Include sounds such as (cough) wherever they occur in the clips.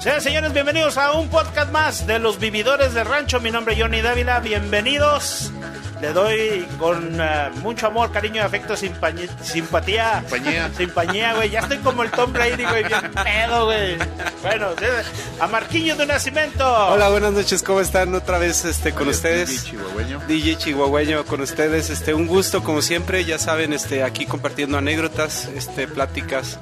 Señoras señores, bienvenidos a un podcast más de los vividores del rancho. Mi nombre es Johnny Dávila, bienvenidos. Le doy con eh, mucho amor, cariño y afecto, simpatía. Compañía. Simpañía, güey. Ya estoy como el Tom Brady, güey. Bien (laughs) pedo, güey. Bueno, a Marquillo de Nacimiento. Hola, buenas noches, ¿cómo están? Otra vez este, con Oye, ustedes. DJ chihuahueño. DJ Chihuahueño con ustedes, este, un gusto como siempre, ya saben, este, aquí compartiendo anécdotas, este, pláticas,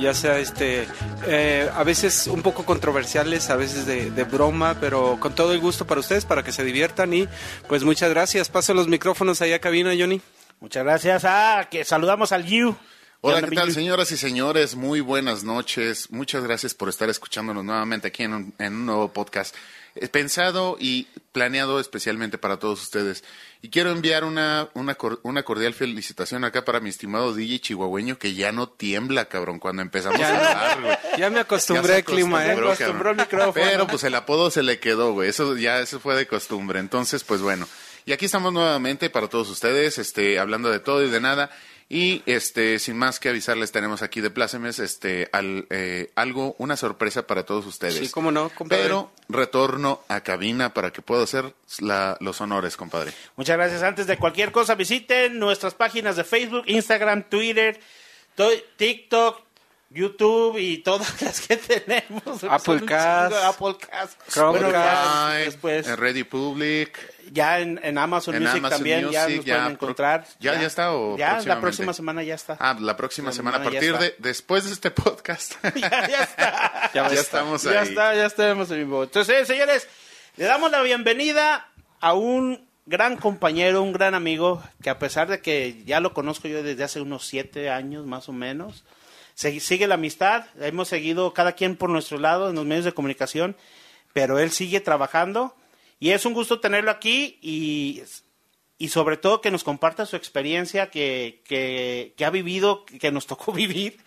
ya sea, este, eh, a veces un poco controversiales, a veces de, de broma, pero con todo el gusto para ustedes, para que se diviertan y, pues muchas gracias. Paso los micrófonos allá a cabina, Johnny. Muchas gracias. Ah, que saludamos al You. Hola, ¿qué tal, señoras y señores? Muy buenas noches. Muchas gracias por estar escuchándonos nuevamente aquí en un, en un nuevo podcast eh, pensado y planeado especialmente para todos ustedes. Y quiero enviar una, una, una cordial felicitación acá para mi estimado DJ chihuahueño que ya no tiembla, cabrón, cuando empezamos a hablar, güey. Ya me acostumbré al clima, ¿eh? acostumbró, el micrófono. Pero pues el apodo se le quedó, güey. Eso ya eso fue de costumbre. Entonces, pues bueno. Y aquí estamos nuevamente para todos ustedes, este, hablando de todo y de nada. Y este, sin más que avisarles, tenemos aquí de plácemes, este, al, eh, algo, una sorpresa para todos ustedes. Sí, cómo no, compadre. Pero retorno a cabina para que pueda hacer la- los honores, compadre. Muchas gracias. Antes de cualquier cosa, visiten nuestras páginas de Facebook, Instagram, Twitter, to- TikTok, YouTube y todas (laughs) las que tenemos. Apple Cast, Apple Cast. Chromecast, Bueno, ya Ay, después, en Ready Public. ya en, en Amazon en Music Amazon también ya nos ya pueden encontrar. ¿Ya- ya está o Ya, la próxima semana ya está. Ah, la próxima La semana, a semana partir de, después de este podcast. (laughs) ya, ya está. ya, está. estamos Ya ahí. está, ya estamos en vivo. Entonces, señores, le damos la bienvenida a un gran compañero, un gran amigo, que a pesar de que ya lo conozco yo desde hace unos siete años más o menos, se- sigue la amistad, hemos seguido cada quien por nuestro lado en los medios de comunicación, pero él sigue trabajando y es un gusto tenerlo aquí y, y sobre todo que nos comparta su experiencia que, que, que ha vivido, que nos tocó (laughs) vivir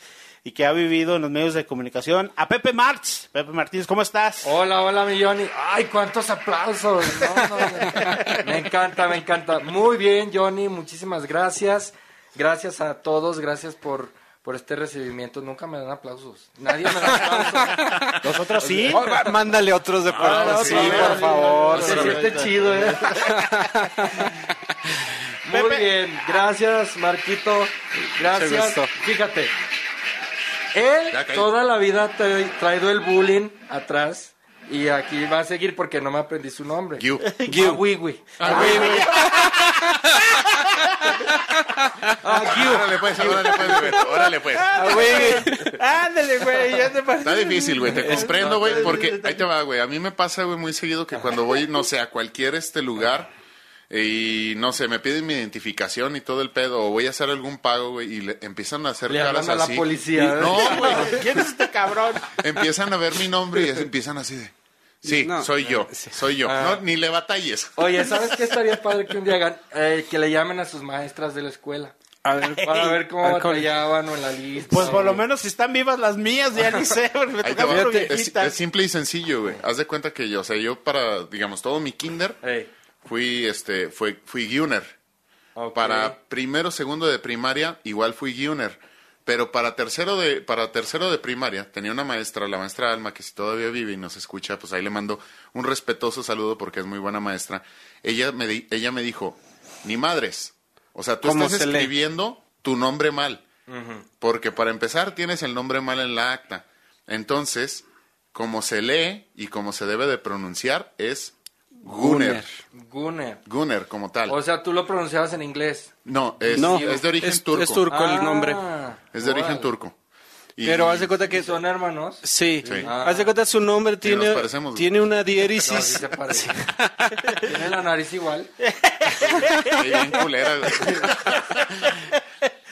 y que ha vivido en los medios de comunicación. A Pepe Martz. Pepe Martínez, ¿cómo estás? Hola, hola, mi Johnny. Ay, cuántos aplausos. No, (laughs) no, me- me encanta, me encanta. Muy bien, Johnny. Muchísimas gracias. Gracias a todos. Gracias por, por este recibimiento. Nunca me dan aplausos. Nadie me da aplausos. (laughs) Nosotros sí. Oh, (laughs) mándale otros de por Ah, sí, sí, por favor. Se siente chido, ¿eh? (laughs) Muy Pepe. bien. Gracias, Marquito. Gracias. Fíjate. Él toda la vida ha tra- traído el bullying atrás. Y aquí va a seguir porque no me aprendí su nombre. Gyu. Gui. Wiwi. Órale pues, órale pues, Bebeto, órale pues. Ah, güey. Ándale, güey, ya te parece. Está difícil, güey, te comprendo, güey, porque ahí te va, güey. A mí me pasa, güey, muy seguido que cuando voy, no sé, a cualquier este lugar y no sé, me piden mi identificación y todo el pedo, o voy a hacer algún pago, güey, y le empiezan a hacer Le caras a la así. policía, Y- ¿eh? no, güey, (laughs) ¿Quién es este cabrón? empiezan a ver mi nombre y empiezan así de. Sí, No. soy yo, (laughs) soy yo. Ah. No, ni le batalles. (laughs) Oye, ¿sabes qué estaría (laughs) padre que un día hagan? Eh, que le llamen a sus maestras de la escuela. A ver, Para ver cómo ver, ¿cómo? batallaban o en la lista. Pues por lo menos si están vivas las mías, ya ni sé, me tocaron va. Es, es simple y sencillo, güey. Haz de cuenta que yo, o sea, yo para, digamos, todo mi kinder, fui, este, fui, fui Gunner. ok. Para primero, segundo de primaria, igual fui Gunner. Pero para tercero de, para tercero de primaria, tenía una maestra, la maestra Alma, que si todavía vive y nos escucha, pues ahí le mando un respetuoso saludo porque es muy buena maestra. Ella me, di- ella me dijo, ni madres. O sea, tú ¿Cómo estás se lee? escribiendo tu nombre mal. Porque para empezar tienes el nombre mal en la acta. Entonces, como se lee y como se debe de pronunciar es Gunner. Gunner. Gunner como tal. O sea, tú lo pronunciabas en inglés. No, es, No, es de origen es, turco. es turco el Ah, nombre. Es de origen turco. Y- Pero haz de cuenta ¿Y que... son hermanos? Sí, Sí. haz de cuenta su nombre tiene, tiene una No, sí diéresis. (laughs) Tiene la nariz igual. Bien culera.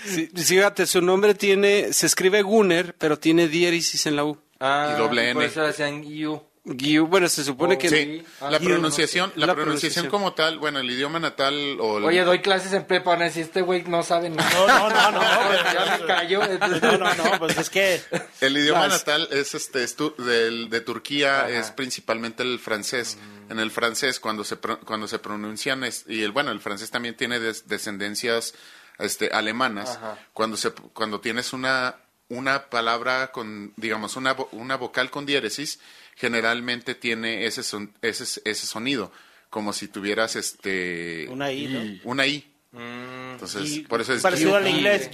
Sí, fíjate, su nombre tiene, se escribe Gunner, pero tiene diéresis en la U. Ah, Y doble N. Por eso decían you. Guiu, bueno, se supone que... Sí, Ah, la pronunciación, la, La pronunciación pronunciación. como tal, bueno, el idioma natal o el, Oye, doy clases en prepa, van a decir, este güey no sabe nada. No, no, no, no. (laughs) ya me cayó. No, no, no, pues es que... el idioma Las- natal es este es tu- de Turquía Ajá. es principalmente el francés. En el francés cuando se cuando se pronuncian es- y el bueno, el francés también tiene des- descendencias este alemanas. Ajá. Cuando se cuando tienes una una palabra con digamos una una vocal con diéresis, generalmente tiene ese son- ese ese sonido como si tuvieras este Una I, ¿no? una i. Mm. Entonces, Y por eso es Parecido al inglés,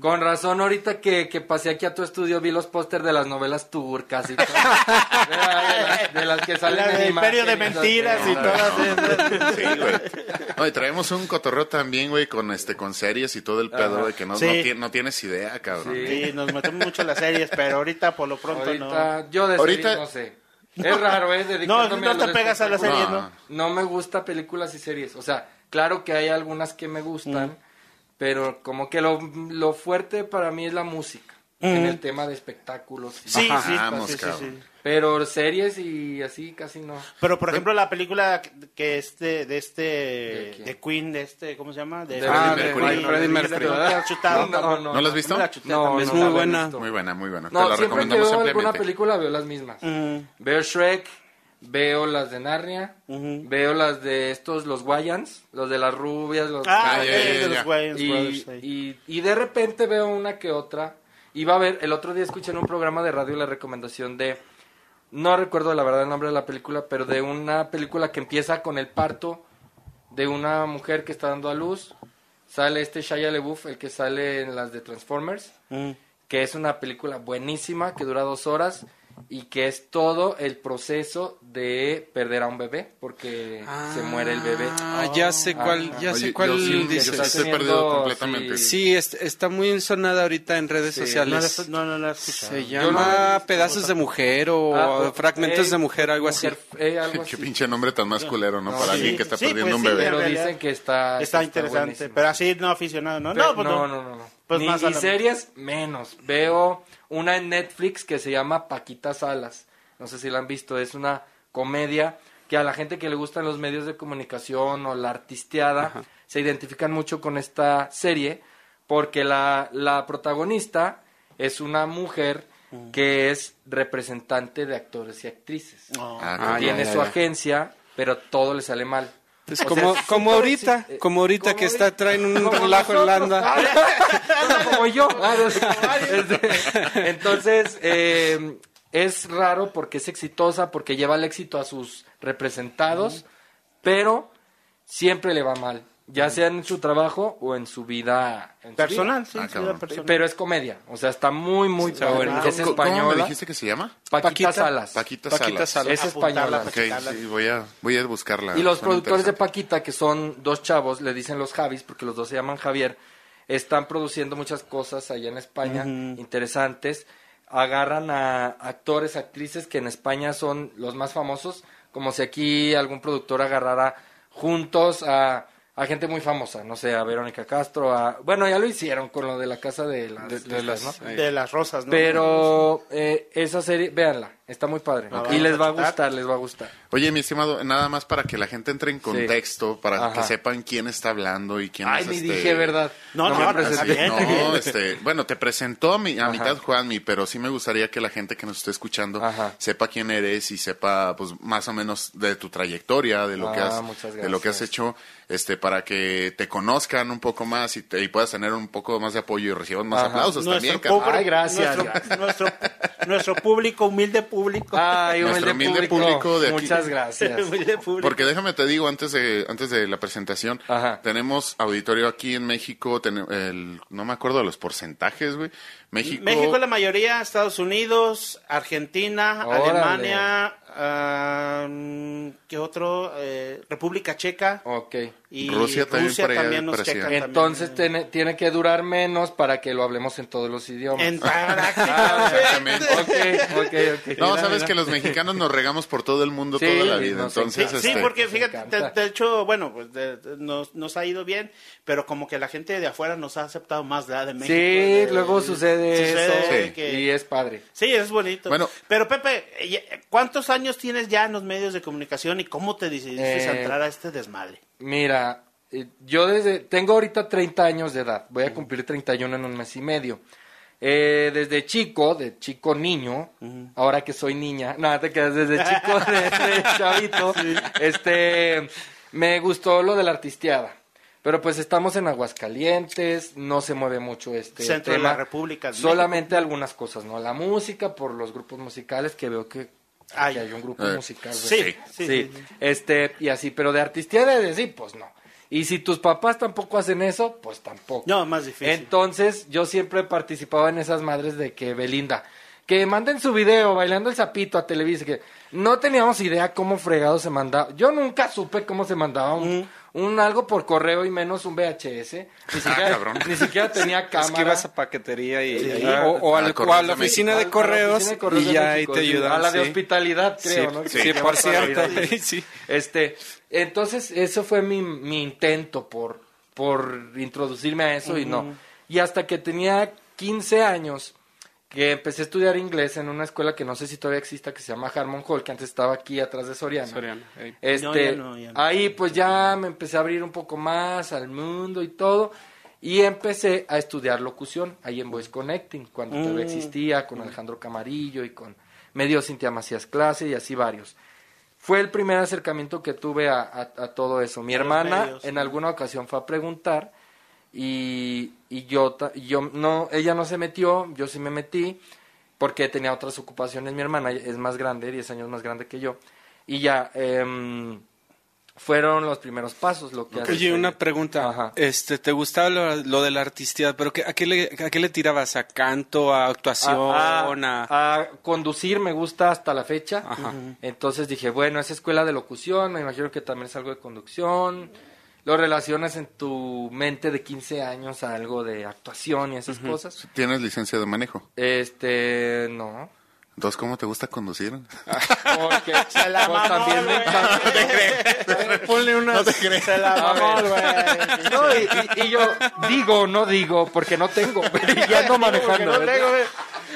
Con razón, ahorita que, que pasé aquí a tu estudio vi los pósters de las novelas turcas y todo. (laughs) de, las, de las que salen La en de Imperio de Mentiras y todas esas. Sí, güey. No, y traemos un cotorreo también, güey, con este con series y todo el pedo, güey, que no, Sí. no, ti- no tienes idea, cabrón. Sí. Sí, nos metemos mucho en las series, pero ahorita por lo pronto Ahorita, yo de Ahorita- series no sé. Es raro, ¿eh? no. Dedicándome No, no te pegas a series, No. ¿no? No me gusta películas y series. O sea, claro que hay algunas que me gustan, pero como que lo, lo fuerte para mí es la música. En Mm. el tema de espectáculos. Sí, Ajá, sí, vamos, sí, sí. Pero series y así casi no. Pero por ejemplo la película que este de este ¿De de Queen de este ¿cómo se llama? De De Ah, Freddie de Mercury. Freddie Mercury. No, la chutado, No, tampoco. no, ¿No la has visto? la chuté No, es muy buena. Muy buena, muy buena. Te No, la siempre que recomendamos veo alguna película veo las mismas. Mm, Veo Shrek, veo las de Narnia, veo las de estos, los Wayans, los de las rubias, los... Ah, los Wayans y, Brothers, sí. y, y de repente veo una que otra. Iba a ver, el otro día escuché en un programa de radio la recomendación de, no recuerdo la verdad el nombre de la película, pero de una película que empieza con el parto de una mujer que está dando a luz. Sale este Shia LaBeouf, el que sale en las de Transformers, Mm. que es una película buenísima, que dura dos horas y que es todo el proceso de perder a un bebé, porque se muere el bebé. Ah, ya sé cuál, Ajá. ya Oye, sé cuál yo sí- yo dices. Está estoy teniendo, perdido completamente. sí. Sí, es- está muy ensonada ahorita en redes Sí, No, sociales. la- no, no la. Se Yo no llama visto. Pedazos de Mujer o Ah, o- Fragmentos eh, de Mujer, algo así. mujer- eh, algo (laughs) Qué así. pinche nombre tan más culero, ¿no? No, Para sí. alguien que está Sí, perdiendo pues un bebé. Pero dicen que está, Está que interesante, buenísimo. pero así no aficionado, ¿no? Pe- No, pues no, no. no, no, no. Pues Ni- más la- series, menos. Veo una en Netflix que se llama Paquita Salas. No sé si la han visto. Es una comedia que a la gente que le gustan los medios de comunicación o la artisteada se identifican mucho con esta serie porque la, la protagonista es una mujer que es representante de actores y actrices. Ah, Ah, cabrón. Tiene ya, su ya. agencia, pero todo le sale mal. Es O sea, como, es como ahorita, eh, como ahorita como que está, traen un relajo en. Landa. (laughs) como yo. (laughs) Este, Entonces, eh, es raro porque es exitosa, porque lleva el éxito a sus representados, pero siempre le va mal, ya sea en su trabajo o en su vida en su Personal, vida. sí, Ah, sí, cabrón. personal. Pero es comedia, o sea, está muy, muy bueno. Es ¿Cómo- ¿Cómo me española. dijiste que se llama? Paquita, Paquita? Salas. Paquita, Paquita Salas. Salas. Es española. Ok, sí, voy a, voy a buscarla. Y los Suena productores de interesante. Paquita, que son dos chavos, le dicen los Javis, porque los dos se llaman Javier, están produciendo muchas cosas allá en España, interesantes. Agarran a actores, actrices que en España son los más famosos, como si aquí algún productor agarrara juntos a, a gente muy famosa, no sé, a Verónica Castro, a... Bueno, ya lo hicieron con lo de la casa de las... De- de Listas, las- ¿no? de las rosas, ¿no? Pero eh, esa serie, véanla, está muy padre. La y les va a gustar, les va a gustar. Oye, mi estimado, nada más para que la gente entre en contexto, para Ajá. que sepan quién está hablando y quién Ay, es ni este... dije verdad. No, no, me no, presenté. No, este, bueno, te presentó a, mi, a Ajá. mitad Juanmi, pero sí me gustaría que la gente que nos esté escuchando Ajá. sepa quién eres y sepa, pues, más o menos de tu trayectoria, de lo que Ah, has, muchas de lo que has hecho, este, para que te conozcan un poco más y, te- y puedas tener un poco más de apoyo y reciban más Ajá. aplausos nuestro, también, pobre- Ay, gracias, Nuestro, gracias. nuestro, nuestro público, humilde público. Ay, Nuestro humilde humilde público. público de aquí. Muchas gracias. (laughs) humilde público. Porque déjame te digo antes de antes de la presentación, Ajá. tenemos auditorio aquí en México, ten- el, no me acuerdo de los porcentajes, güey. México, México la mayoría, Estados Unidos, Argentina, Órale. Alemania, ah, que otro, eh, República Checa Ok. Y Rusia también nos también. Entonces tiene, tiene que durar menos para que lo hablemos en todos los idiomas. En Ah. No, sabes que los mexicanos nos regamos por todo el mundo Sí, toda la vida. Entonces, encanta. Sí, este, porque fíjate, de, de hecho, bueno, pues de- de- nos, nos ha ido bien, pero como que la gente de afuera nos ha aceptado más ¿verdad? de México. Sí, de- luego sucede, sucede eso que- y es padre. Sí, es bonito. Bueno. pero Pepe, eh, ¿cuántos años tienes ya en los medios de comunicación y cómo te decidiste Eh, a entrar a este desmadre? Mira, eh, yo desde tengo ahorita 30 años de edad, voy a cumplir 31 en un mes y medio. Eh, desde chico, de chico niño, ahora que soy niña, nada, te quedas desde chico, (laughs) de, de chavito, este, me gustó lo de la artisteada. Pero pues estamos en Aguascalientes, no se mueve mucho este Centro de tema. la República de Solamente algunas cosas, ¿no? La música, por los grupos musicales, que veo que, Ay. hay un grupo Eh, musical. güey. Sí, Sí. sí, Sí, este, y así, pero de artisteada de sí, pues no. Y si tus papás tampoco hacen eso, pues tampoco. No, más difícil. Entonces, yo siempre he participado en esas madres de que Belinda, que manden su video bailando el sapito a Televisa, que no teníamos idea cómo fregado se mandaba. Yo nunca supe cómo se mandaba un, un algo por correo y menos un VHS. Ni siquiera, cabrón. ni siquiera tenía cámara. (laughs) Es que ibas a paquetería y, Sí. y- o, o al- A o a la oficina de A correos oficina de Correos y ya ahí te ayudan. A la de sí. hospitalidad, creo, sí, ¿no? sí, por cierto. (laughs) Este, entonces, eso fue mi, mi intento por, por introducirme a eso y no. Y hasta que tenía 15 años, que empecé a estudiar inglés en una escuela que no sé si todavía exista, que se llama Harmon Hall, que antes estaba aquí atrás de Soriana. Soriana, ey. Este, No, ya no, ya no. ahí pues ya me empecé a abrir un poco más al mundo y todo. Y empecé a estudiar locución ahí en Voice Connecting, cuando todavía Mm. existía, con Alejandro Camarillo y con medio Cintia Macías Clase y así varios. Fue el primer acercamiento que tuve a, a- a todo eso. Mi hermana medios. en alguna ocasión fue a preguntar y, y yo, yo no, ella no se metió, yo sí me metí porque tenía otras ocupaciones. Mi hermana es más grande, 10 años más grande que yo. Y ya, em, fueron los primeros pasos. Lo que Oye, una pregunta. Ajá. Este, ¿te gustaba lo, lo de la artistía? ¿Pero qué, a, qué le, a qué le tirabas? ¿A canto, a actuación? a, a- a- a conducir me gusta hasta la fecha. Ajá. Entonces dije, bueno, esa escuela de locución, me imagino que también es algo de conducción. Lo relacionas en tu mente de 15 años a algo de actuación y esas cosas. ¿Tienes licencia de manejo? Este, no. Entonces, ¿cómo te gusta conducir? (laughs) Porque Se la pues, mamó, también me encanta. Ponle una... Se la A mamó, ver. güey. No, y, y- y yo digo, no digo, porque no tengo. y (laughs) ya ando manejando. No tengo, güey.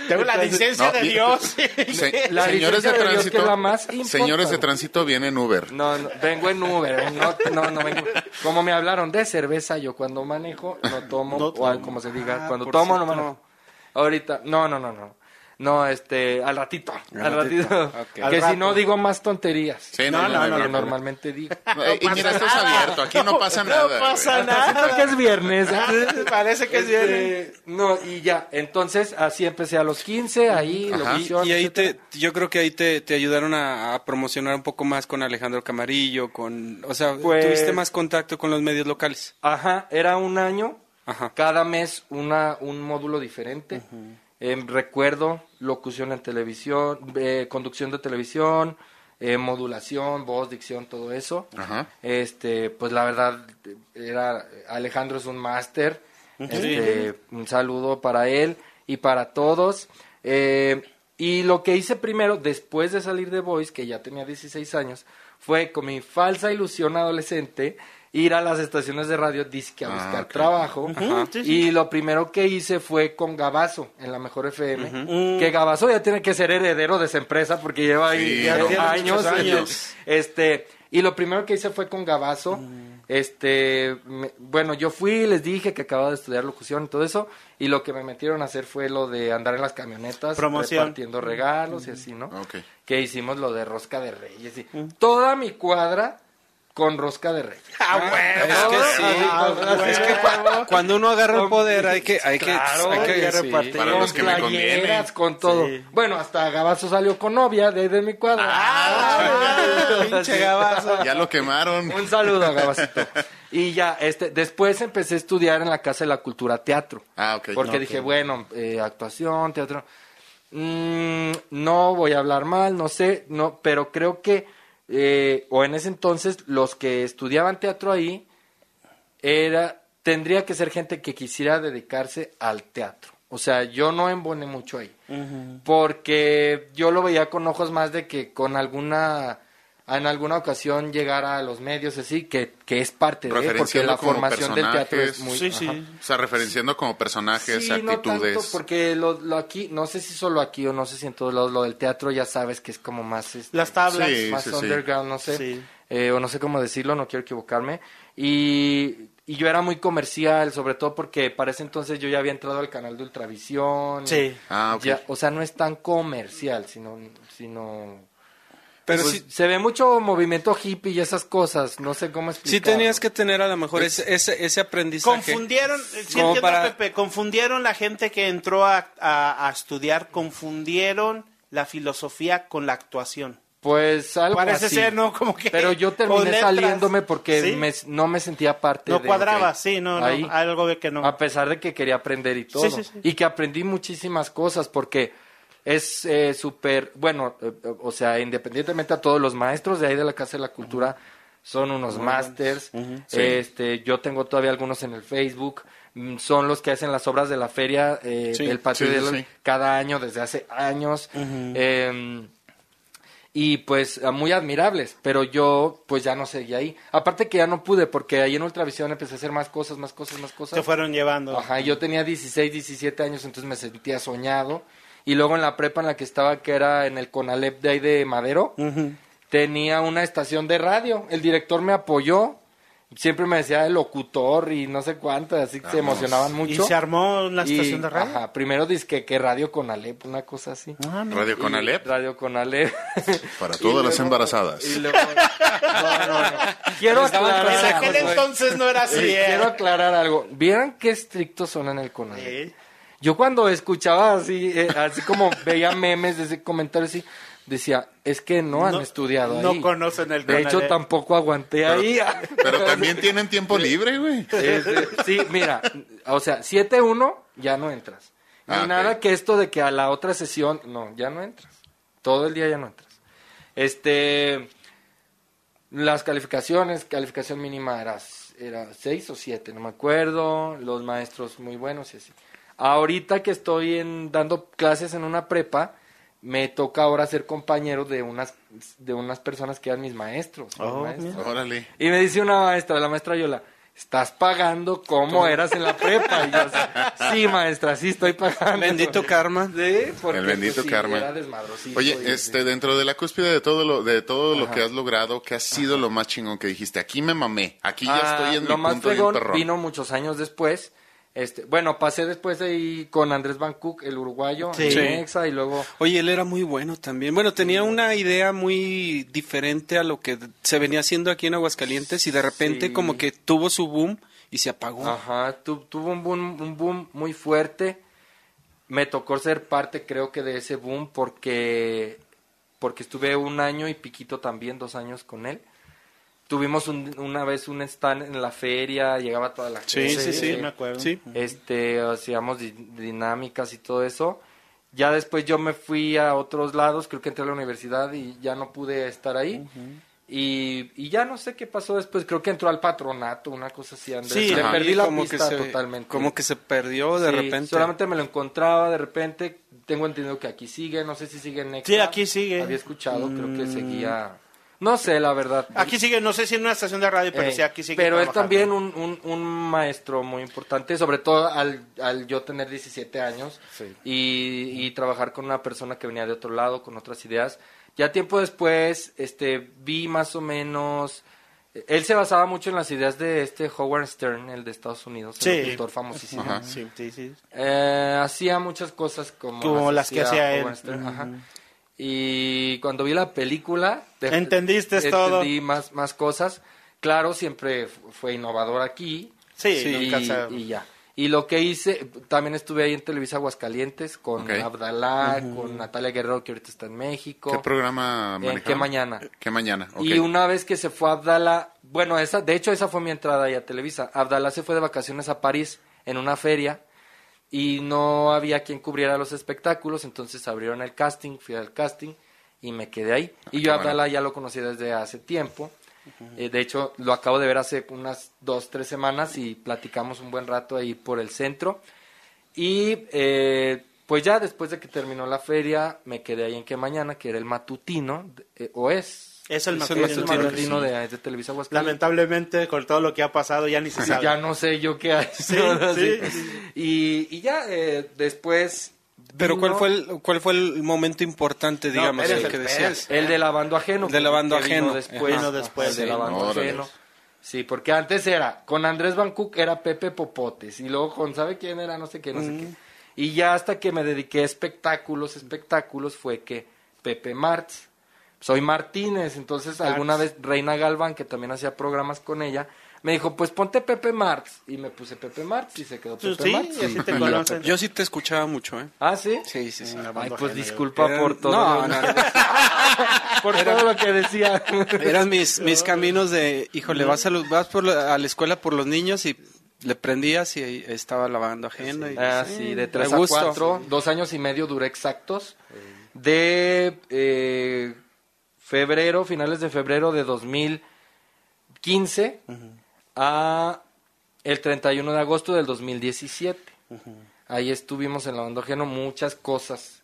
Tengo la (laughs) licencia No, de vi- Dios. (laughs) Se- La señores licencia de de Dios, que tránsito, es la más importante. señores de tránsito vienen Uber. No, no, vengo en Uber, no, no, no vengo. Como me hablaron de cerveza, yo cuando manejo no tomo, No o tomo. como se diga, Ah, cuando por tomo no cierto. manejo. Ahorita, no, no, no, no. No, este, al ratito, al ratito. Ok. Que Al si rato. no digo más tonterías. Sí, No, no, no, que no. normalmente digo. (laughs) Y mira, esto es abierto, aquí no pasa No nada. pasa güey. nada. Que es viernes. (laughs) Parece que es Este, bien. No, y ya, entonces así empecé a los 15, ahí, Ajá. locución, Y ahí te, yo creo que ahí te, te ayudaron a, a promocionar un poco más con Alejandro Camarillo, con, o sea, Pues- tuviste más contacto con los medios locales. Ajá, era un año, Ajá. cada mes una, un módulo diferente. Em, recuerdo locución en televisión, eh, conducción de televisión, eh, modulación, voz, dicción, todo eso. Ajá. Este, pues la verdad, era Alejandro es un máster. Este, un saludo para él y para todos. Eh, y lo que hice primero, después de salir de Voice, que ya tenía 16 años, fue con mi falsa ilusión adolescente ir a las estaciones de radio disque a Ah, buscar trabajo. Ajá. sí, sí. Y lo primero que hice fue con Gabazo en la Mejor FM. Mm. Que Gabazo ya tiene que ser heredero de esa empresa porque lleva ahí Sí, años. años. Este, y lo primero que hice fue con Gabazo. Mm. Este, me- bueno, yo fui, les dije que acababa de estudiar locución y todo eso, y lo que me metieron a hacer fue lo de andar en las camionetas, Promoción. repartiendo regalos y así, ¿no? Que hicimos lo de rosca de reyes y Mm. toda mi cuadra con rosca de reyes. Ah, Es huevo. que sí. Ah, Es que (laughs) cuando uno agarra el poder hay que, hay que, Claro, hay que, sí. repartir. Para los que me con todo. Sí. Bueno, hasta Gabazo salió con novia de ahí de mi cuadra. Ah, pinche Gabazo. Ya lo quemaron. Un saludo a Gabacito. (laughs) Y ya, este, después empecé a estudiar en la Casa de la Cultura Teatro. Ah, ok. Porque dije, bueno, eh, actuación, teatro. mm, no voy a hablar mal, no sé, no, pero creo que eh, o en ese entonces, los que estudiaban teatro ahí, era, tendría que ser gente que quisiera dedicarse al teatro. O sea, yo no emboné mucho ahí. Porque yo lo veía con ojos más de que con alguna en alguna ocasión llegar a los medios así, que, que es parte de, porque la formación del teatro es muy... Sí, sí. O sea, referenciando como personajes, Sí, no actitudes. tanto, porque lo, lo aquí, no sé si solo aquí o no sé si en todos lados, lo del teatro ya sabes que es como más... este, Las tablas. Sí, más sí, underground, no sé, Sí. eh, o no sé cómo decirlo, no quiero equivocarme. Y, y yo era muy comercial, sobre todo porque para ese entonces yo ya había entrado al canal de Ultravisión. Sí. Ah, ok. Ya, o sea, no es tan comercial, sino... sino Pero pues, sí, Se ve mucho movimiento hippie y esas cosas, no sé cómo sí explicarlo. tenías que tener a lo mejor ese, ese, ese aprendizaje. Confundieron, sí Como entiendo, para- Pepe, confundieron la gente que entró a, a- a estudiar, confundieron la filosofía con la actuación. Pues algo Parece así. ser, ¿no? (laughs) Como que- Pero yo terminé saliéndome porque ¿Sí? me- no me sentía parte No de... cuadraba, sí, no, no, algo de que no. A pesar de que quería aprender y todo. Sí, sí, sí. Y que aprendí muchísimas cosas porque es eh, súper, bueno, eh, eh, o sea, independientemente a todos los maestros de ahí de la Casa de la Cultura son unos masters. Sí. Este, yo tengo todavía algunos en el Facebook. Mm, Son los que hacen las obras de la feria eh, Sí, del patio sí, de los- cada año desde hace años. Em, y pues ah, muy admirables, pero yo pues ya no seguí ahí. Aparte que ya no pude porque ahí en Ultravisión empecé a hacer más cosas, más cosas, más cosas. Se fueron llevando. Ajá, yo tenía 16, 17 años, entonces me sentía soñado. Y luego en la prepa en la que estaba, que era en el Conalep de ahí de Madero, tenía una estación de radio. El director me apoyó. Siempre me decía el locutor y no sé cuánto, así que se emocionaban Y mucho. se armó una Y, estación de radio. Ajá, primero disque que Radio Conalep, una cosa así. Ah. Radio con Y Alep Radio Conalep. (laughs) para Y todas las embarazadas. y luego- no, no, no. Quiero aclarar, En aquel entonces no era así, Sí, ¿eh? quiero aclarar algo. ¿Vieran qué estrictos son en el Conalep? Sí. Yo cuando escuchaba así, eh, así como veía memes de ese comentario así, decía, es que no han No- estudiado no ahí. conocen el De hecho, Conalep. tampoco aguanté ahí. Pero también tienen tiempo libre, güey. Sí, mira, o sea, 7-1, ya no entras. Ni Ah, nada que esto de que a la otra sesión, no, ya no entras. Todo el día ya no entras. Este, las calificaciones, calificación mínima era, era 6 o 7, no me acuerdo. Los maestros muy buenos y así. Ahorita que estoy en, dando clases en una prepa, me toca ahora ser compañero de unas, de unas personas que eran mis maestros. Oh, maestros. Órale. Y me dice una maestra, la maestra Yola, ¿estás pagando como eras en la prepa? Y yo, (laughs) sí, maestra, sí estoy pagando. Bendito karma. Sí, porque, El bendito pues, sí, karma. era desmadrosito Oye, y- este, dentro de la cúspide de todo lo, de todo lo que has logrado, ¿qué ha sido lo más chingón que dijiste? Aquí me mamé, aquí ya Ah, estoy en lo mi más punto fregón perrón. vino muchos años después. Este, bueno, pasé después de ahí con Andrés Van Cook, el uruguayo, Sí. en y luego Oye, él era muy bueno también. Bueno, tenía una idea muy diferente a lo que se venía haciendo aquí en Aguascalientes y de repente Sí. como que tuvo su boom y se apagó. Ajá, tu- tuvo un boom, un boom muy fuerte. Me tocó ser parte, creo que, de ese boom porque, porque estuve un año y piquito también, dos años con él. Tuvimos un- una vez un stand en la feria, llegaba toda la gente. sí, sí, sí, me acuerdo. Sí. Este, hacíamos di- dinámicas y todo eso. Ya después yo me fui a otros lados, creo que entré a la universidad y ya no pude estar ahí. y, y ya no sé qué pasó después, creo que entró al patronato, una cosa así, Andrés. Sí, Le perdí la como pista que se, totalmente. Como que se perdió de Sí, repente. Solamente me lo encontraba de repente. Tengo entendido que aquí sigue, no sé si sigue en Nexa. Sí, aquí sigue. Había escuchado, creo que Mm. seguía. No sé, la verdad. Aquí sigue, no sé si en una estación de radio, pero Eh, sí, aquí sigue. pero es trabajando. también un, un, un maestro muy importante, sobre todo al, al yo tener 17 años y, y trabajar con una persona que venía de otro lado, con otras ideas. Ya tiempo después, este, vi más o menos... Él se basaba mucho en las ideas de este Howard Stern, el de Estados Unidos, Sí. el famosísimo. Ajá. Sí, sí, sí. Eh, hacía muchas cosas como, Como las que hacía él. Stern, ajá. Y cuando vi la película... de- Entendiste todo. Entendí más, más cosas. Claro, siempre fu- fue innovador aquí. Sí, Sí, nunca y, se- y ya. Y lo que hice, también estuve ahí en Televisa Aguascalientes con Ok. Abdalá, con Natalia Guerrero, que ahorita está en México. ¿Qué programa qué mañana? ¿Qué mañana? Y una vez que se fue Abdala, bueno, esa, de hecho esa fue mi entrada ahí a Televisa. Abdala se fue de vacaciones a París en una feria y no había quien cubriera los espectáculos, entonces abrieron el casting, fui al casting y me quedé ahí. Y yo a bueno. Abdala ya lo conocí desde hace tiempo. Eh, de hecho, lo acabo de ver hace unas dos, tres semanas y platicamos un buen rato ahí por el centro. Y eh, pues ya después de que terminó la feria, me quedé ahí en que mañana, que era el matutino, eh, o es, Es el Es el matutino. es el matutino, matutino de, de Televisa Aguascalientes. Lamentablemente, con todo lo que ha pasado, ya ni se sabe. Ya no sé yo qué hay. Sí, (laughs) ¿no? sí. Y, y ya eh, después... Pero vino ¿cuál fue el cuál fue el momento importante, digamos, el que decías? El de lavando ajeno. El de lavando ajeno. Después, Vino después, El de lavando Órale. ajeno. Sí, porque antes era, con Andrés Van Cook era Pepe Popotes, y luego con, ¿sabe quién era? No sé qué, no sé qué. Y ya hasta que me dediqué a espectáculos, espectáculos, fue que Pepe Martz. Soy Martínez, entonces alguna vez Reina Galván, que también hacía programas con ella, me dijo, pues ponte Pepe Martz. Y me puse Pepe Martz y se quedó Pues Pepe sí, y así te conocen. Yo sí te escuchaba mucho, ¿eh? ¿Ah, sí? Sí, sí, sí. Ay, pues disculpa Eran- por todo. No, lo- no, no. (laughs) por todo lo que decía. (laughs) Eran mis, mis (laughs) caminos de, híjole, vas a, los- vas por la- a la escuela por los niños y le prendías y estaba lavando ajeno. y- Ah, sí, de 3 a gusto. 4, dos años y medio duré exactos. De eh, febrero, finales de febrero de 2015 a el 31 de agosto del 2017. Ahí estuvimos en Lavando Ajeno, muchas cosas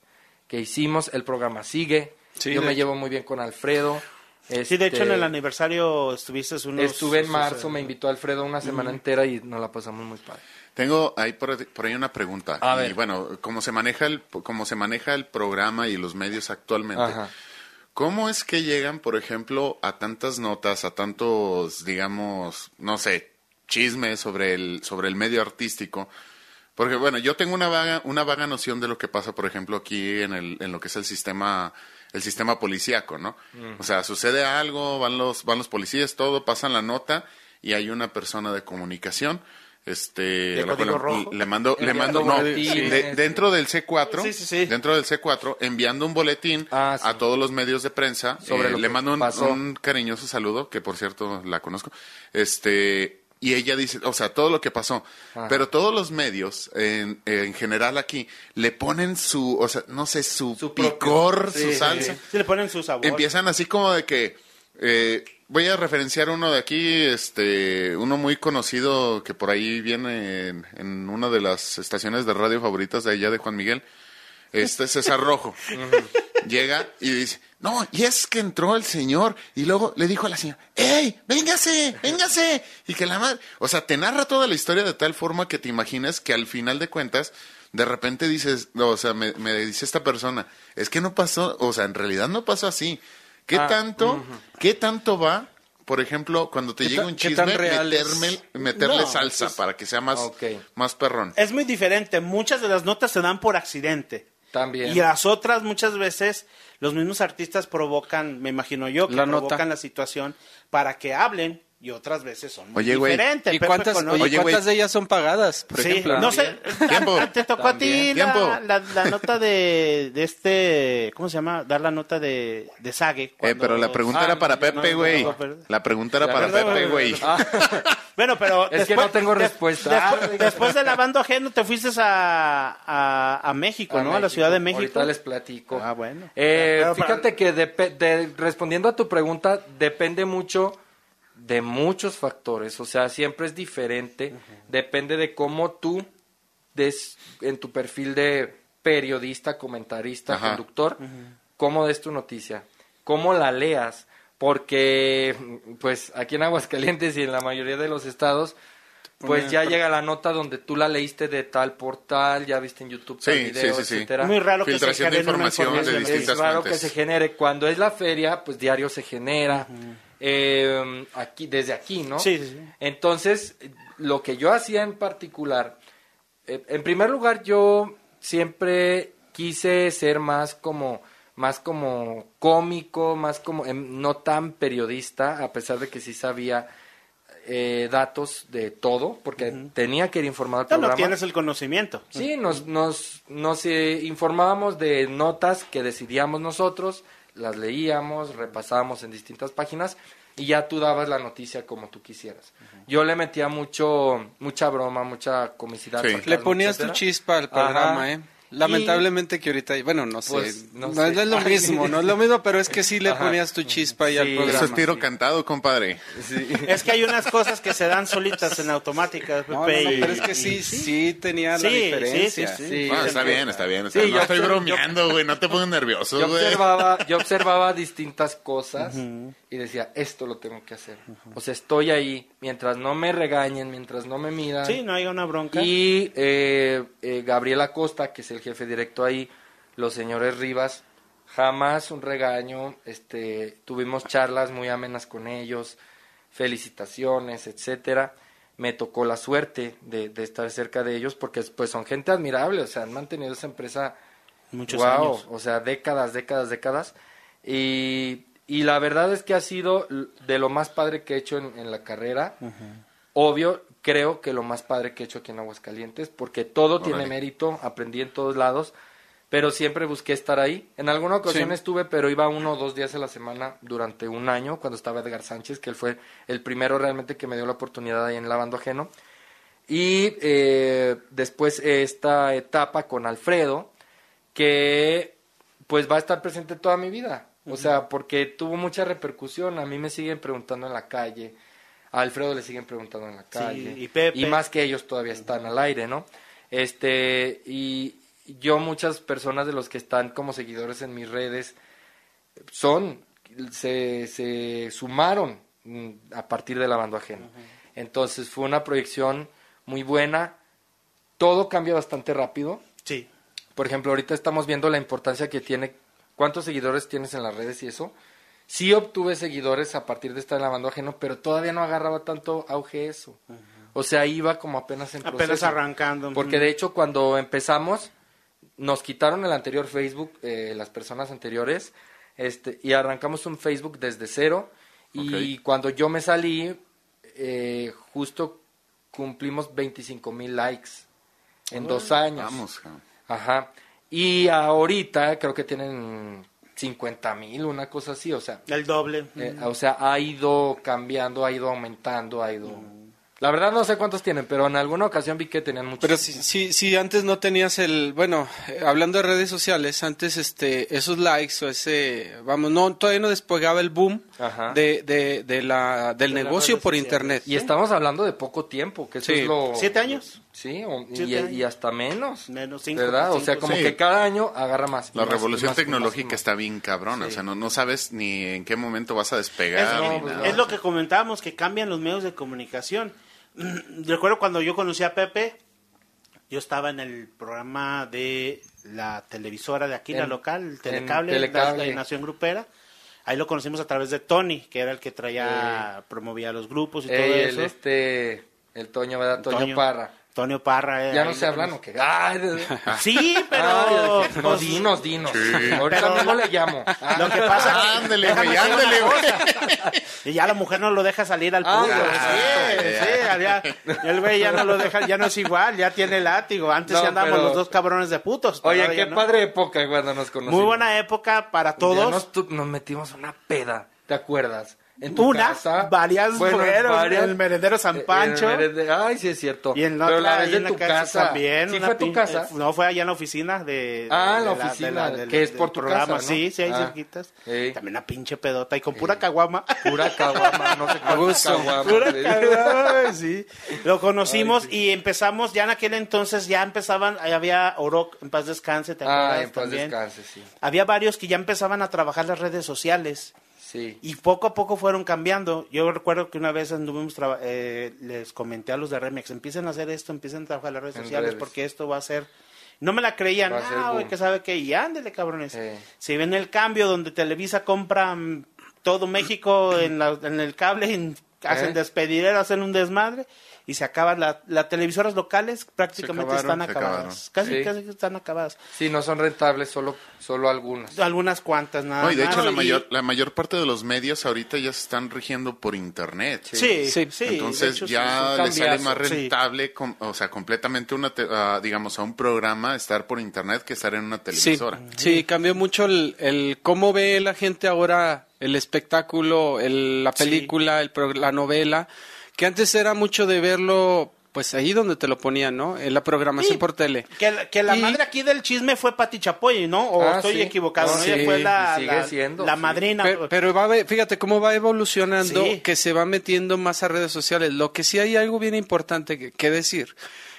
que hicimos. El programa sigue. Sí, Yo me hecho. llevo muy bien con Alfredo. Sí, de hecho, en Este, el aniversario estuviste unos... Estuve en marzo, me invitó Alfredo una semana entera y nos la pasamos muy padre. Tengo ahí por, por ahí una pregunta. A y ver. bueno, cómo se maneja el cómo se maneja el programa y los medios actualmente. Ajá. ¿Cómo es que llegan, por ejemplo, a tantas notas, a tantos, digamos, no sé, chismes sobre el sobre el medio artístico? Porque bueno, yo tengo una vaga una vaga noción de lo que pasa, por ejemplo, aquí en el en lo que es el sistema el sistema policíaco, ¿no? O sea, sucede algo, van los van los policías, todo, pasan la nota y hay una persona de comunicación este código rojo? le mando le mando no de- dentro del C4 Sí, sí, sí. dentro del C4 enviando un boletín Ah, sí. a todos los medios de prensa Sobre Eh, lo le mando un, cariñoso saludo que por cierto la conozco este y ella dice o sea todo lo que pasó Ajá. pero todos los medios en, en general aquí le ponen su o sea no sé su, Su propio. picor Sí, su sí, salsa Sí, le ponen su sabor. empiezan así como de que eh, voy a referenciar uno de aquí, este, uno muy conocido que por ahí viene en, en una de las estaciones de radio favoritas de allá de Juan Miguel, este César Rojo. (laughs) Llega y dice, no, y es que entró el señor y luego le dijo a la señora, ¡Ey, véngase, véngase! Y que la madre, o sea, te narra toda la historia de tal forma que te imaginas que al final de cuentas, de repente dices, no, o sea, me, me dice esta persona, es que no pasó, o sea, en realidad no pasó así. ¿Qué Ah, tanto, qué tanto va, por ejemplo, cuando te ¿Qué llega un chisme, meterme, meterle No, salsa pues- para que sea más, más perrón? Es muy diferente. Muchas de las notas se dan por accidente. También. Y las otras muchas veces los mismos artistas provocan, me imagino yo, que La nota. provocan la situación para que hablen y otras veces son muy Oye, diferentes. ¿Y cuántas, oye, ¿cuántas de ellas son pagadas, por sí, ejemplo? no sé, Tiempo. (laughs) te tocó a ti la, la, la nota de, de este, ¿cómo se llama? Dar la nota de, de Sage. Eh, pero la pregunta Ah, era para Pepe, no, güey. no. La pregunta era para Pepe, güey. perdón. (laughs) Bueno, pero Es que no tengo respuesta. Después, después de lavando ajeno te fuiste a, a, a México, ¿no? A la. Ciudad de México. Ahorita les platico. Ah, bueno. Eh, fíjate que depe- de- respondiendo a tu pregunta, depende mucho de muchos factores. O sea, siempre es diferente. Depende de cómo tú des en tu perfil de periodista, comentarista, Ajá. conductor, cómo des tu noticia, cómo la leas. Porque, pues, aquí en Aguascalientes y en la mayoría de los estados, pues ya llega la nota donde tú la leíste de tal portal, ya viste en YouTube tal Sí, video, sí, sí, etcétera. Muy raro que se Filtración de genere información de información. distintas Es raro fuentes. que se genere. Cuando es la feria, pues diario se genera. Eh, aquí, desde aquí, ¿no? Sí, sí, sí. Entonces, lo que yo hacía en particular, eh, en primer lugar, yo siempre quise ser más como más como cómico, más como em, no tan periodista, a pesar de que sí sabía eh, datos de todo, porque tenía que ir informado al no programa. tienes el conocimiento. Sí, nos, nos, nos eh, informábamos de notas que decidíamos nosotros, las leíamos, repasábamos en distintas páginas y ya tú dabas la noticia como tú quisieras. Yo le metía mucho, mucha broma, mucha comicidad. Sí. sarcasmo, Le ponías tu chispa al Ajá. programa, ¿eh? Lamentablemente que ahorita, bueno, no sé, Pues, no no, sé. es lo (laughs) mismo, no es lo mismo, pero es que sí le Ajá. ponías tu chispa ahí al Sí. programa. Eso es tiro cantado, compadre. Sí. (laughs) Es que hay unas cosas que se dan solitas en automática, Pepe. No, no, no, pero es que sí, sí tenía la diferencia. sí, sí, Sí. Ah, está bien, está bien. está Sí, bien. no yo- estoy bromeando, güey. No te pongas nervioso, Yo güey. observaba, (laughs) yo observaba distintas cosas y decía, esto lo tengo que hacer. O sea, estoy ahí, mientras no me regañen, mientras no me midan. Sí, no hay una bronca. Y eh, eh, Gabriel Acosta, que es el jefe directo ahí, los señores Rivas, jamás un regaño, este, tuvimos charlas muy amenas con ellos, felicitaciones, etcétera. Me tocó la suerte de, de estar cerca de ellos porque pues son gente admirable, o sea, han mantenido esa empresa Muchos Guau, años. o sea, décadas, décadas, décadas. Y, y la verdad es que ha sido de lo más padre que he hecho en, en la carrera. Obvio, creo que lo más padre que he hecho aquí en Aguascalientes, porque todo tiene mérito, aprendí en todos lados, pero siempre busqué estar ahí. En alguna ocasión Sí. estuve, pero iba uno o dos días a la semana durante un año, cuando estaba Edgar Sánchez, que él fue el primero realmente que me dio la oportunidad ahí en Lavando Ajeno. Y eh, después esta etapa con Alfredo, que pues va a estar presente toda mi vida. O sea, porque tuvo mucha repercusión. A mí me siguen preguntando en la calle. A Alfredo le siguen preguntando en la calle. y Pepe. más que ellos todavía están al aire, ¿no? Este, y yo muchas personas de los que están como seguidores en mis redes son, se, se sumaron mm, a partir de Lavando Ajeno. Entonces fue una proyección muy buena. Todo cambia bastante rápido. Sí. Por ejemplo, ahorita estamos viendo la importancia que tiene, cuántos seguidores tienes en las redes y eso. Sí obtuve seguidores a partir de estar en lavando ajeno, pero todavía no agarraba tanto auge eso. O sea, iba como apenas en Apenas proceso. arrancando. Porque de hecho cuando empezamos, nos quitaron el anterior Facebook, eh, las personas anteriores, este, y arrancamos un Facebook desde cero. Y cuando yo me salí, eh, justo cumplimos 25 mil likes en dos años. Vamos. Ajá. Y ahorita creo que tienen 50 mil, una cosa así, o sea, El doble. eh, o sea, ha ido cambiando, ha ido aumentando, ha ido... La verdad no sé cuántos tienen, pero en alguna ocasión vi que tenían muchos. Pero si, si, si antes no tenías el, bueno, eh, hablando de redes sociales, antes este, esos likes o ese, vamos, no, todavía no despegaba el boom de, de, de la, del De negocio por sociales. internet. Y estamos hablando de poco tiempo, que eso Sí. es lo... ¿Siete años? Sí, o- y, años. y hasta menos. Menos cinco, ¿Verdad? o sea, como sí. que cada año agarra más. La más, revolución más, tecnológica más. está bien cabrona. O sea, no, no sabes ni en qué momento vas a despegar. Es, pues, lo que comentábamos, que cambian los medios de comunicación. (clears throat) Recuerdo cuando yo conocí a Pepe, yo estaba en el programa de la televisora de aquí, la local, el en Telecable, Telecable. la Nación Grupera. Ahí lo conocimos a través de Tony, que era el que traía, promovía los grupos y todo eso. el, este, el Toño, ¿verdad? Toño, Toño. Parra. Toño Parra. eh, ¿Ya no se hablan o qué? Ay, de- de- (laughs) Sí, pero... Ay, no, pues, dinos, dinos. Sí. Ahorita Pero- mismo le llamo. (laughs) Lo que pasa Ándale, güey, ándale, güey. Y ya la mujer no lo deja salir al Ah, público. ya, sí, sí, ya- el güey ya no lo deja, ya no es igual, ya tiene látigo. Antes No, ya andábamos pero- los dos cabrones de putos. Oye, qué no. padre época cuando nos conocimos. Muy buena época para Ya todos. Nos, tu- nos metimos una peda, ¿te acuerdas? En tu Una, casa. varias Bueno, fueron, varias. en el merendero San Eh, Pancho. merende- Ay, sí es cierto. Y en la Pero otra, la vez de en la tu casa casa. también. ¿Sí fue tu pin- casa? eh, No, fue allá en la oficina de... Ah, de la oficina, del- que es por tu programa. casa, ¿no? Sí, sí, ahí Ah. cerquitas. Sí. También una pinche pedota y con pura caguama. Pura caguama, no sé (laughs) cuántas gusto. caguamas. Pura caguama, sí. Lo conocimos y empezamos, ya en aquel entonces ya empezaban, ahí había Oroc, en paz descanse, ¿te acuerdas? Ah, en paz También. descanse, sí. Había varios que ya empezaban a trabajar las redes sociales. Sí. Y poco a poco fueron cambiando. Yo recuerdo que una vez anduvimos, eh, les comenté a los de Remix, empiecen a hacer esto, empiecen a trabajar las redes En sociales redes. porque esto va a ser... No me la creían, ah, güey, que sabe qué, y ándele, cabrones. Sí. Si ven el cambio donde Televisa compra mm, todo México en, la- en el cable, y hacen ¿Eh? despedidero, hacen un desmadre, y se acaban la- las televisoras locales, prácticamente acabaron, están acabadas. Casi, Sí. casi están acabadas. Sí, no son rentables, solo, solo algunas. Algunas cuantas, nada No, y de hecho la Y- mayor, la mayor parte de los medios ahorita ya se están rigiendo por internet. Sí, sí, Sí. Entonces hecho, sí, ya es un le sale más sí. rentable, com- o sea, completamente una, te- ah, digamos, a un programa estar por internet que estar en una Sí, televisora. sí, cambió mucho el, el cómo ve la gente ahora el espectáculo, el- la Sí. película, el, pro- la novela, que antes era mucho de verlo pues ahí donde te lo ponían, ¿no? En la programación Sí, por tele. Que, la- que la Y- madre aquí del chisme fue Pati Chapoy, ¿no? O Ah, estoy sí. equivocado, No, Ella fue la, sigue la- siendo, la sí. madrina. Pero, pero va, fíjate cómo va evolucionando, Sí. que se va metiendo más a redes sociales. Lo que sí hay algo bien importante que, que decir,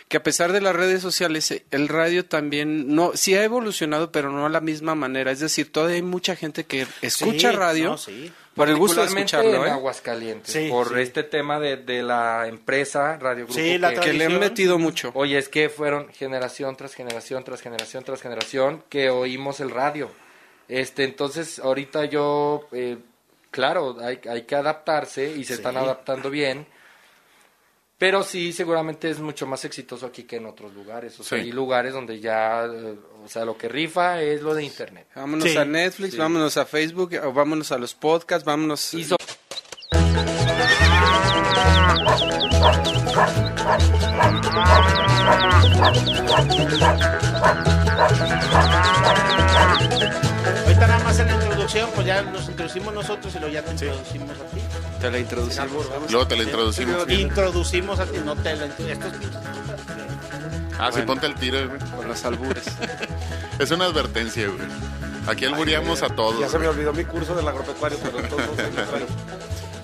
que a pesar de las redes sociales, eh, el radio también no, sí ha evolucionado, pero no a la misma manera. Es decir, todavía hay mucha gente que escucha Sí, radio no, sí. por el gusto de escucharlo, en ¿eh? Aguascalientes, Sí, por sí. este tema de, de la empresa Radio Grupo. Sí, la que- que le han metido mucho. Oye, es que fueron generación tras generación tras generación tras generación que oímos el radio. Este, entonces, ahorita yo, eh, claro, hay, hay que adaptarse y se están adaptando bien. Pero sí, seguramente es mucho más exitoso aquí que en otros lugares. O sea, Sí. hay lugares donde ya, eh, o sea, lo que rifa es lo de internet. Vámonos Sí. a Netflix, vámonos a Facebook, o vámonos a los podcasts, vámonos... Y so- (laughs) Ahorita nada más en la introducción, pues ya nos introducimos nosotros y luego ya te introducimos a ti. te la introducimos. Luego te la introducimos. Introducimos a ti, no te la introducimos. Pinches- Ah, sí, ponte el tiro, güey. Con los albures. (laughs) Es una advertencia, güey. Aquí albureamos a todos. Ya se me olvidó mi curso del agropecuario, pero entonces pero-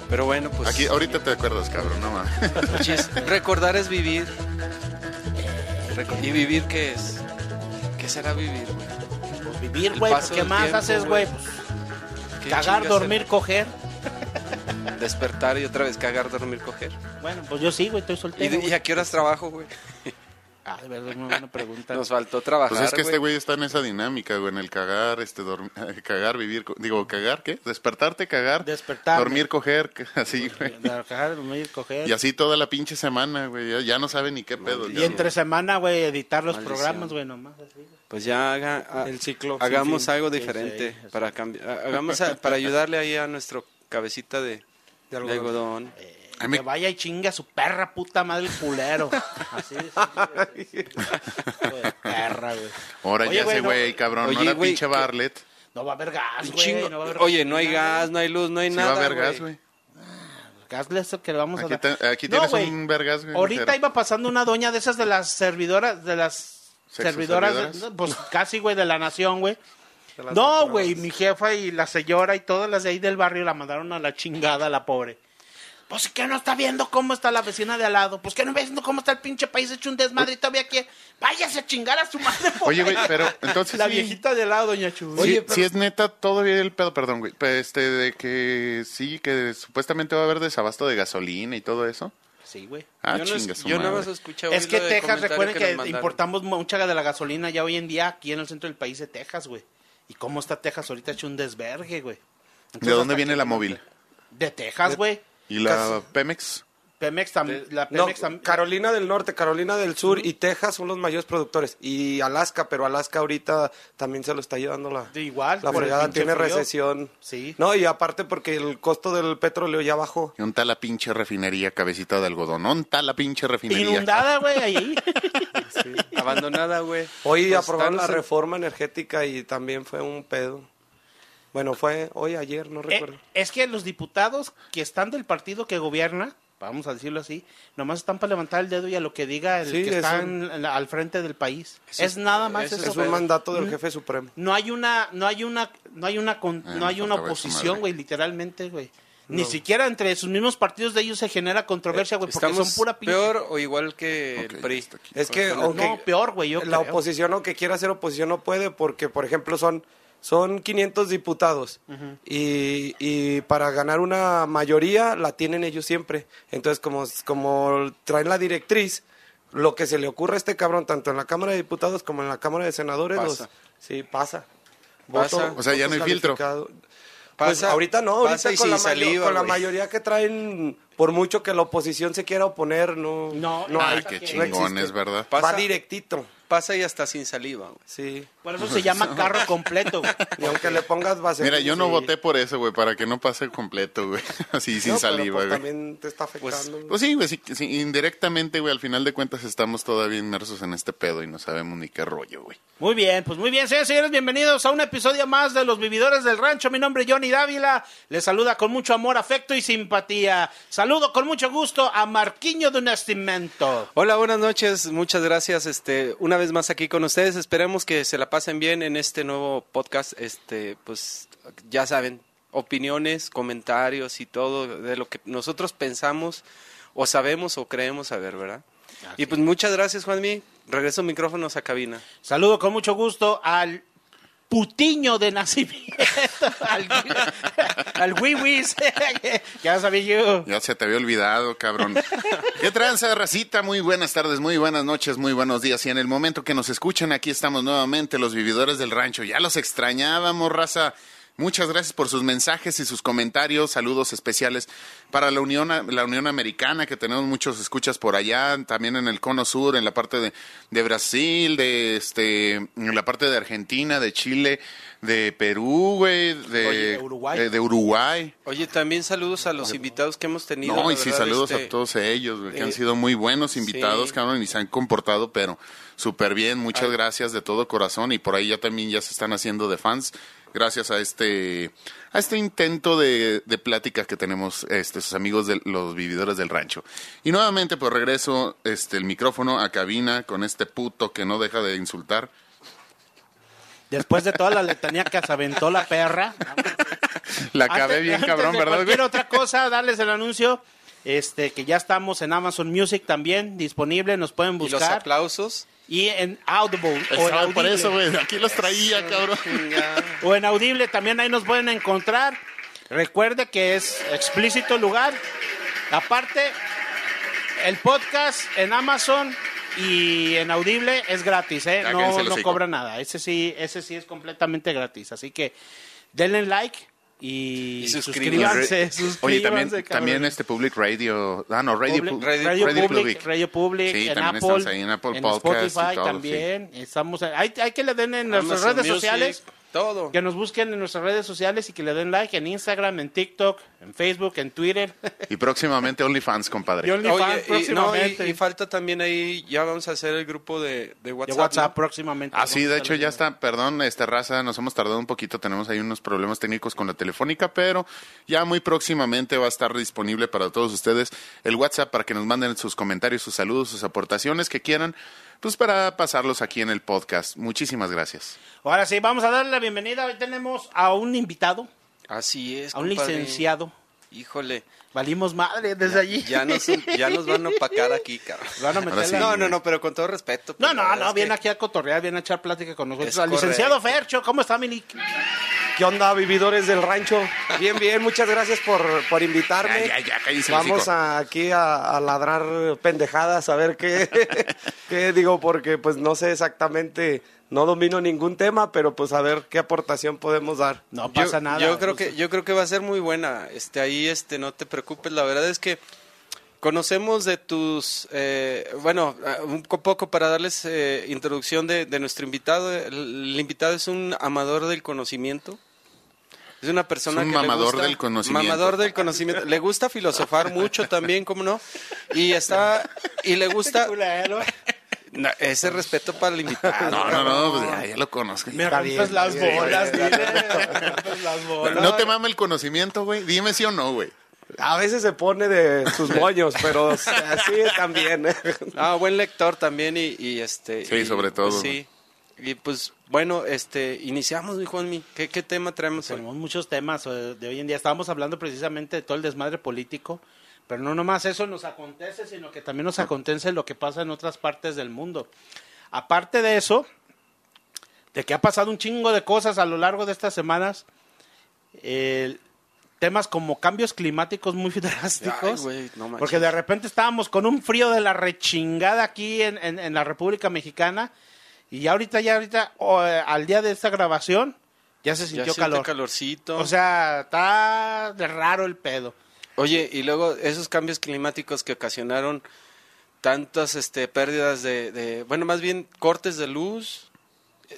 Pero bueno, pues... Aquí, ahorita te acuerdas, cabrón, no mames. (laughs) Chis, recordar es vivir. ¿Y vivir qué es? ¿Qué será vivir, güey? Pues vivir, güey. pues, ¿Qué más tiempo, haces, güey. güey? Pues, ¿Qué cagar, dormir, coger. Despertar y otra vez cagar, dormir, coger. Bueno, pues yo sí, güey, estoy ¿Y, soltero. de- güey. y a qué horas trabajo, güey? Ah, de verdad, es muy buena pregunta. (laughs) Nos faltó trabajar, Pues es que este güey. güey está en esa dinámica, güey, en el cagar, este, dorm- (laughs) cagar, vivir, digo, cagar, ¿qué? Despertarte, cagar, Despertarme. dormir, coger, (laughs) así, güey. De cagar, dormir, coger. Y así toda la pinche semana, güey, ya, ya no sabe ni qué pedo. Y ya. entre semana, güey, editar los Maldición. programas, güey, nomás así. güey. Pues ya haga, ha- El ciclo hagamos fin. algo Sí, diferente sí, sí. para cambiar, hagamos a- para ayudarle ahí a nuestro cabecita de, de algodón. algodón. A mí- Que vaya y chinga a su perra puta madre el culero. (laughs) Así es. perra, güey. Ahora Oye, ya güey, ese no- güey, cabrón, Oye, ahora güey, pinche ¿qué- Barlet. No va a haber gas, güey. no a haber Oye, no hay gasolina, gas, no hay luz, no hay Sí nada. va a haber güey. gas, güey. Gas es el que le vamos a Aquí, dar. te- aquí No, tienes un vergas, güey. Ahorita iba pasando una doña de esas de las servidoras, de las ¿Sexo servidoras, pues casi, güey, de la nación, güey. No, güey, mi jefa y la señora y todas las de ahí del barrio la mandaron a la chingada, la pobre. Pues que no está viendo cómo está la vecina de al lado. Pues que no está viendo cómo está el pinche país hecho un desmadre y todavía aquí. Váyase a chingar a su madre. por Oye, güey, pero (laughs) entonces La sí- viejita de al lado, doña Chu. Sí, sí es neta todavía el pedo, perdón, güey, pero este, de que sí, que supuestamente va a haber desabasto de gasolina y todo eso. Sí, güey. Ah, yo no, chinga yo madre. nada más escuché Es que Texas, recuerden que, mandaron. importamos mucha de la gasolina ya hoy en día aquí en el centro del país de Texas, güey. ¿Y cómo está Texas ahorita hecho un desvergue, güey? ¿De dónde viene que- la móvil? De Texas, güey. ¿Y la Pemex? Pemex también. La No, Pemex tam- Carolina del Norte, Carolina del Sur y Texas son los mayores productores. Y Alaska, pero Alaska ahorita también se lo está llevando la, De igual, la fregada. Tiene frío. recesión. Sí. No, y aparte porque el costo del petróleo ya bajó. ¿Y está la pinche refinería, cabecita de algodón? ¿Dónde está la pinche refinería? Inundada, güey, ahí. (laughs) Abandonada, güey. Hoy Pues aprobaron la en- reforma energética y también fue un pedo. Bueno, fue hoy, ayer, no Eh, recuerdo. es que los diputados que están del partido que gobierna, vamos a decirlo así, nomás están para levantar el dedo y a lo que diga el Sí, que es está un- al frente del país. Eso es es- nada más eso eso. es un mandato del jefe supremo. No hay una, no hay una, no hay una, con- Ah, no hay una oposición, güey, literalmente, güey. Ni No. siquiera entre sus mismos partidos de ellos se genera controversia, güey, porque son pura pinche. peor o igual que Ok, el PRI. Es que, aunque no, peor, güey, yo la creo. oposición, aunque quiera hacer oposición, no puede porque, por ejemplo, son, son 500 diputados y, y para ganar una mayoría la tienen ellos siempre. Entonces, como, como traen la directriz, lo que se le ocurre a este cabrón, tanto en la Cámara de Diputados como en la Cámara de Senadores, Pasa. los- sí, pasa. Pasa. O sea, ya no hay filtro. Pues Pasa- ahorita no, ahorita pasa y con, la, saliva, con la mayoría que traen, por mucho que la oposición se quiera oponer, no, No, no ah, hay. Ay, qué no chingones, existe. ¿verdad? Va Pasa- directito. Pasa y hasta sin saliva, güey. Sí. Por eso se llama carro (laughs) completo. güey. Y aunque le pongas base. Mira, yo no voté por eso, güey, para que no pase completo, güey. (laughs) Así, sin saliva, güey. también te está afectando. Pues sí, güey, sí, sí, indirectamente, güey, al final de cuentas estamos todavía inmersos en este pedo y no sabemos ni qué rollo, güey. Muy bien, pues muy bien, señores, señores, bienvenidos a un episodio más de Los Vividores del Rancho. Mi nombre es Johnny Dávila, les saluda con mucho amor, afecto y simpatía. Saludo con mucho gusto a Marquiño de Nascimento. Hola, buenas noches, muchas gracias, este, una vez más aquí con ustedes, esperemos que se la pasen bien en este nuevo podcast, este, pues, ya saben, opiniones, comentarios y todo de lo que nosotros pensamos o sabemos o creemos saber, ¿verdad? y pues muchas gracias, Juanmi, regreso micrófonos a cabina. Saludo con mucho gusto al putiño de nacimiento, (laughs) al, al wiwis, (laughs) ya sabía yo. Ya se te había olvidado, cabrón. ¿Qué tranza, racita? Muy buenas tardes, muy buenas noches, muy buenos días. Y en el momento que nos escuchan, aquí estamos nuevamente, los vividores del rancho. Ya los extrañábamos, raza. Muchas gracias por sus mensajes y sus comentarios. Saludos especiales para la Unión, la Unión Americana, que tenemos muchos escuchas por allá, también en el Cono Sur, en la parte de, de Brasil, de este, en la parte de Argentina, de Chile, de Perú, güey, de, Oye, de Uruguay. eh, de Uruguay. Oye, también saludos a los invitados que hemos tenido. No, y sí, verdad, saludos este, a todos ellos, güey, que han eh, sido muy buenos invitados, sí. cabrón, y se han comportado, pero súper bien. Muchas gracias de todo corazón. Y por ahí ya también ya se están haciendo de fans, gracias a este, a este intento de, de plática que tenemos este, sus amigos de los vividores del rancho. Y nuevamente, pues regreso este, el micrófono a cabina con este puto que no deja de insultar. Después de toda la letanía que se aventó la perra. (laughs) La acabé Antes- bien, antes cabrón, de ¿verdad? Cualquier otra cosa, darles el anuncio. Este, que ya estamos en Amazon Music también, disponible, nos pueden Y los buscar. aplausos. Y en Audible. o en por eso, güey, aquí los traía, cabrón. o en Audible también ahí nos pueden encontrar. Recuerde que es explícito el lugar. Aparte, el podcast en Amazon y en Audible es gratis, ¿eh? Ya, No, no cobra nada. Ese sí, ese sí es completamente gratis. Así que denle like y, Y suscríbanse. suscríbanse. Oye, también, también este Public Radio, ah, no, Radio, Public- Pu- Radio, Radio Public, Public. Radio Public, Sí, en también Apple, estamos ahí en Apple Podcast y Spotify todo, también. Estamos, hay, hay que le den en nuestras redes Music, sociales. Todo. Que nos busquen en nuestras redes sociales y que le den like en Instagram, en TikTok, en Facebook, en Twitter. (laughs) Y próximamente OnlyFans, compadre. Y OnlyFans Oye, y, no, y, falta también ahí, ya vamos a hacer el grupo de, de de WhatsApp. WhatsApp ¿no? próximamente. Ah, sí, de hecho ya está, perdón, esta raza, nos hemos tardado un poquito, tenemos ahí unos problemas técnicos con la telefónica, pero ya muy próximamente va a estar disponible para todos ustedes el WhatsApp para que nos manden sus comentarios, sus saludos, sus aportaciones que quieran, pues para pasarlos aquí en el podcast. Muchísimas gracias. Ahora sí, vamos a darle la bienvenida. Hoy tenemos a un invitado, Así es. a un compadre. licenciado. Híjole. Valimos madre desde allí. Ya nos, ya nos van a opacar aquí, cabrón. Van a meter Ahora sí. la- No, no, no, pero con todo respeto. No, pues, no, verdad no, viene que- aquí a cotorrear, viene a echar plática con nosotros. Al licenciado. Fercho, ¿cómo está, Milik? ¿Qué onda, vividores del rancho? Bien, bien, muchas gracias por, por invitarme. Ya, ya, ya, Vamos a, aquí a, a ladrar pendejadas, a ver qué, (laughs) qué digo, porque pues no sé exactamente, no domino ningún tema, pero pues a ver qué aportación podemos dar. No Yo- pasa nada. Yo creo que yo creo que va a ser muy buena. Este ahí este no te preocupes, la verdad es que conocemos de tus eh, bueno, un co- poco para darles eh, introducción de, de nuestro invitado. El, el invitado es un amador del conocimiento. Es una persona Es un que le mamador gusta- del conocimiento. Mamador del conocimiento. Le gusta filosofar mucho también, ¿cómo no? Y está y le gusta. No, ese respeto para el invitado. No, no, no, pues ya, ya lo conozco. Me las bolas, dile, No, no te mama el conocimiento, güey. Dime sí o no, güey. A veces se pone de sus (laughs) moños, pero así también. ¿eh? Ah, buen lector también y, y este. Sí, y, sobre todo. pues, sí. Y pues bueno, este, iniciamos, mi Juanmi. ¿Qué, qué tema traemos hoy? Tenemos muchos temas eh, de hoy en día. Estábamos hablando precisamente de todo el desmadre político, pero no nomás eso nos acontece, sino que también nos acontece lo que pasa en otras partes del mundo. Aparte de eso, de que ha pasado un chingo de cosas a lo largo de estas semanas, eh, temas como cambios climáticos muy (laughs) drásticos. Ay, no porque de repente estábamos con un frío de la rechingada aquí en, en- en la República Mexicana y ya ahorita, ya ahorita, eh, al día de esta grabación, ya se Ya sintió siente calor. calorcito. O sea, está de raro el pedo. Oye, y luego esos cambios climáticos que ocasionaron tantas este, pérdidas de, de, bueno, más bien cortes de luz.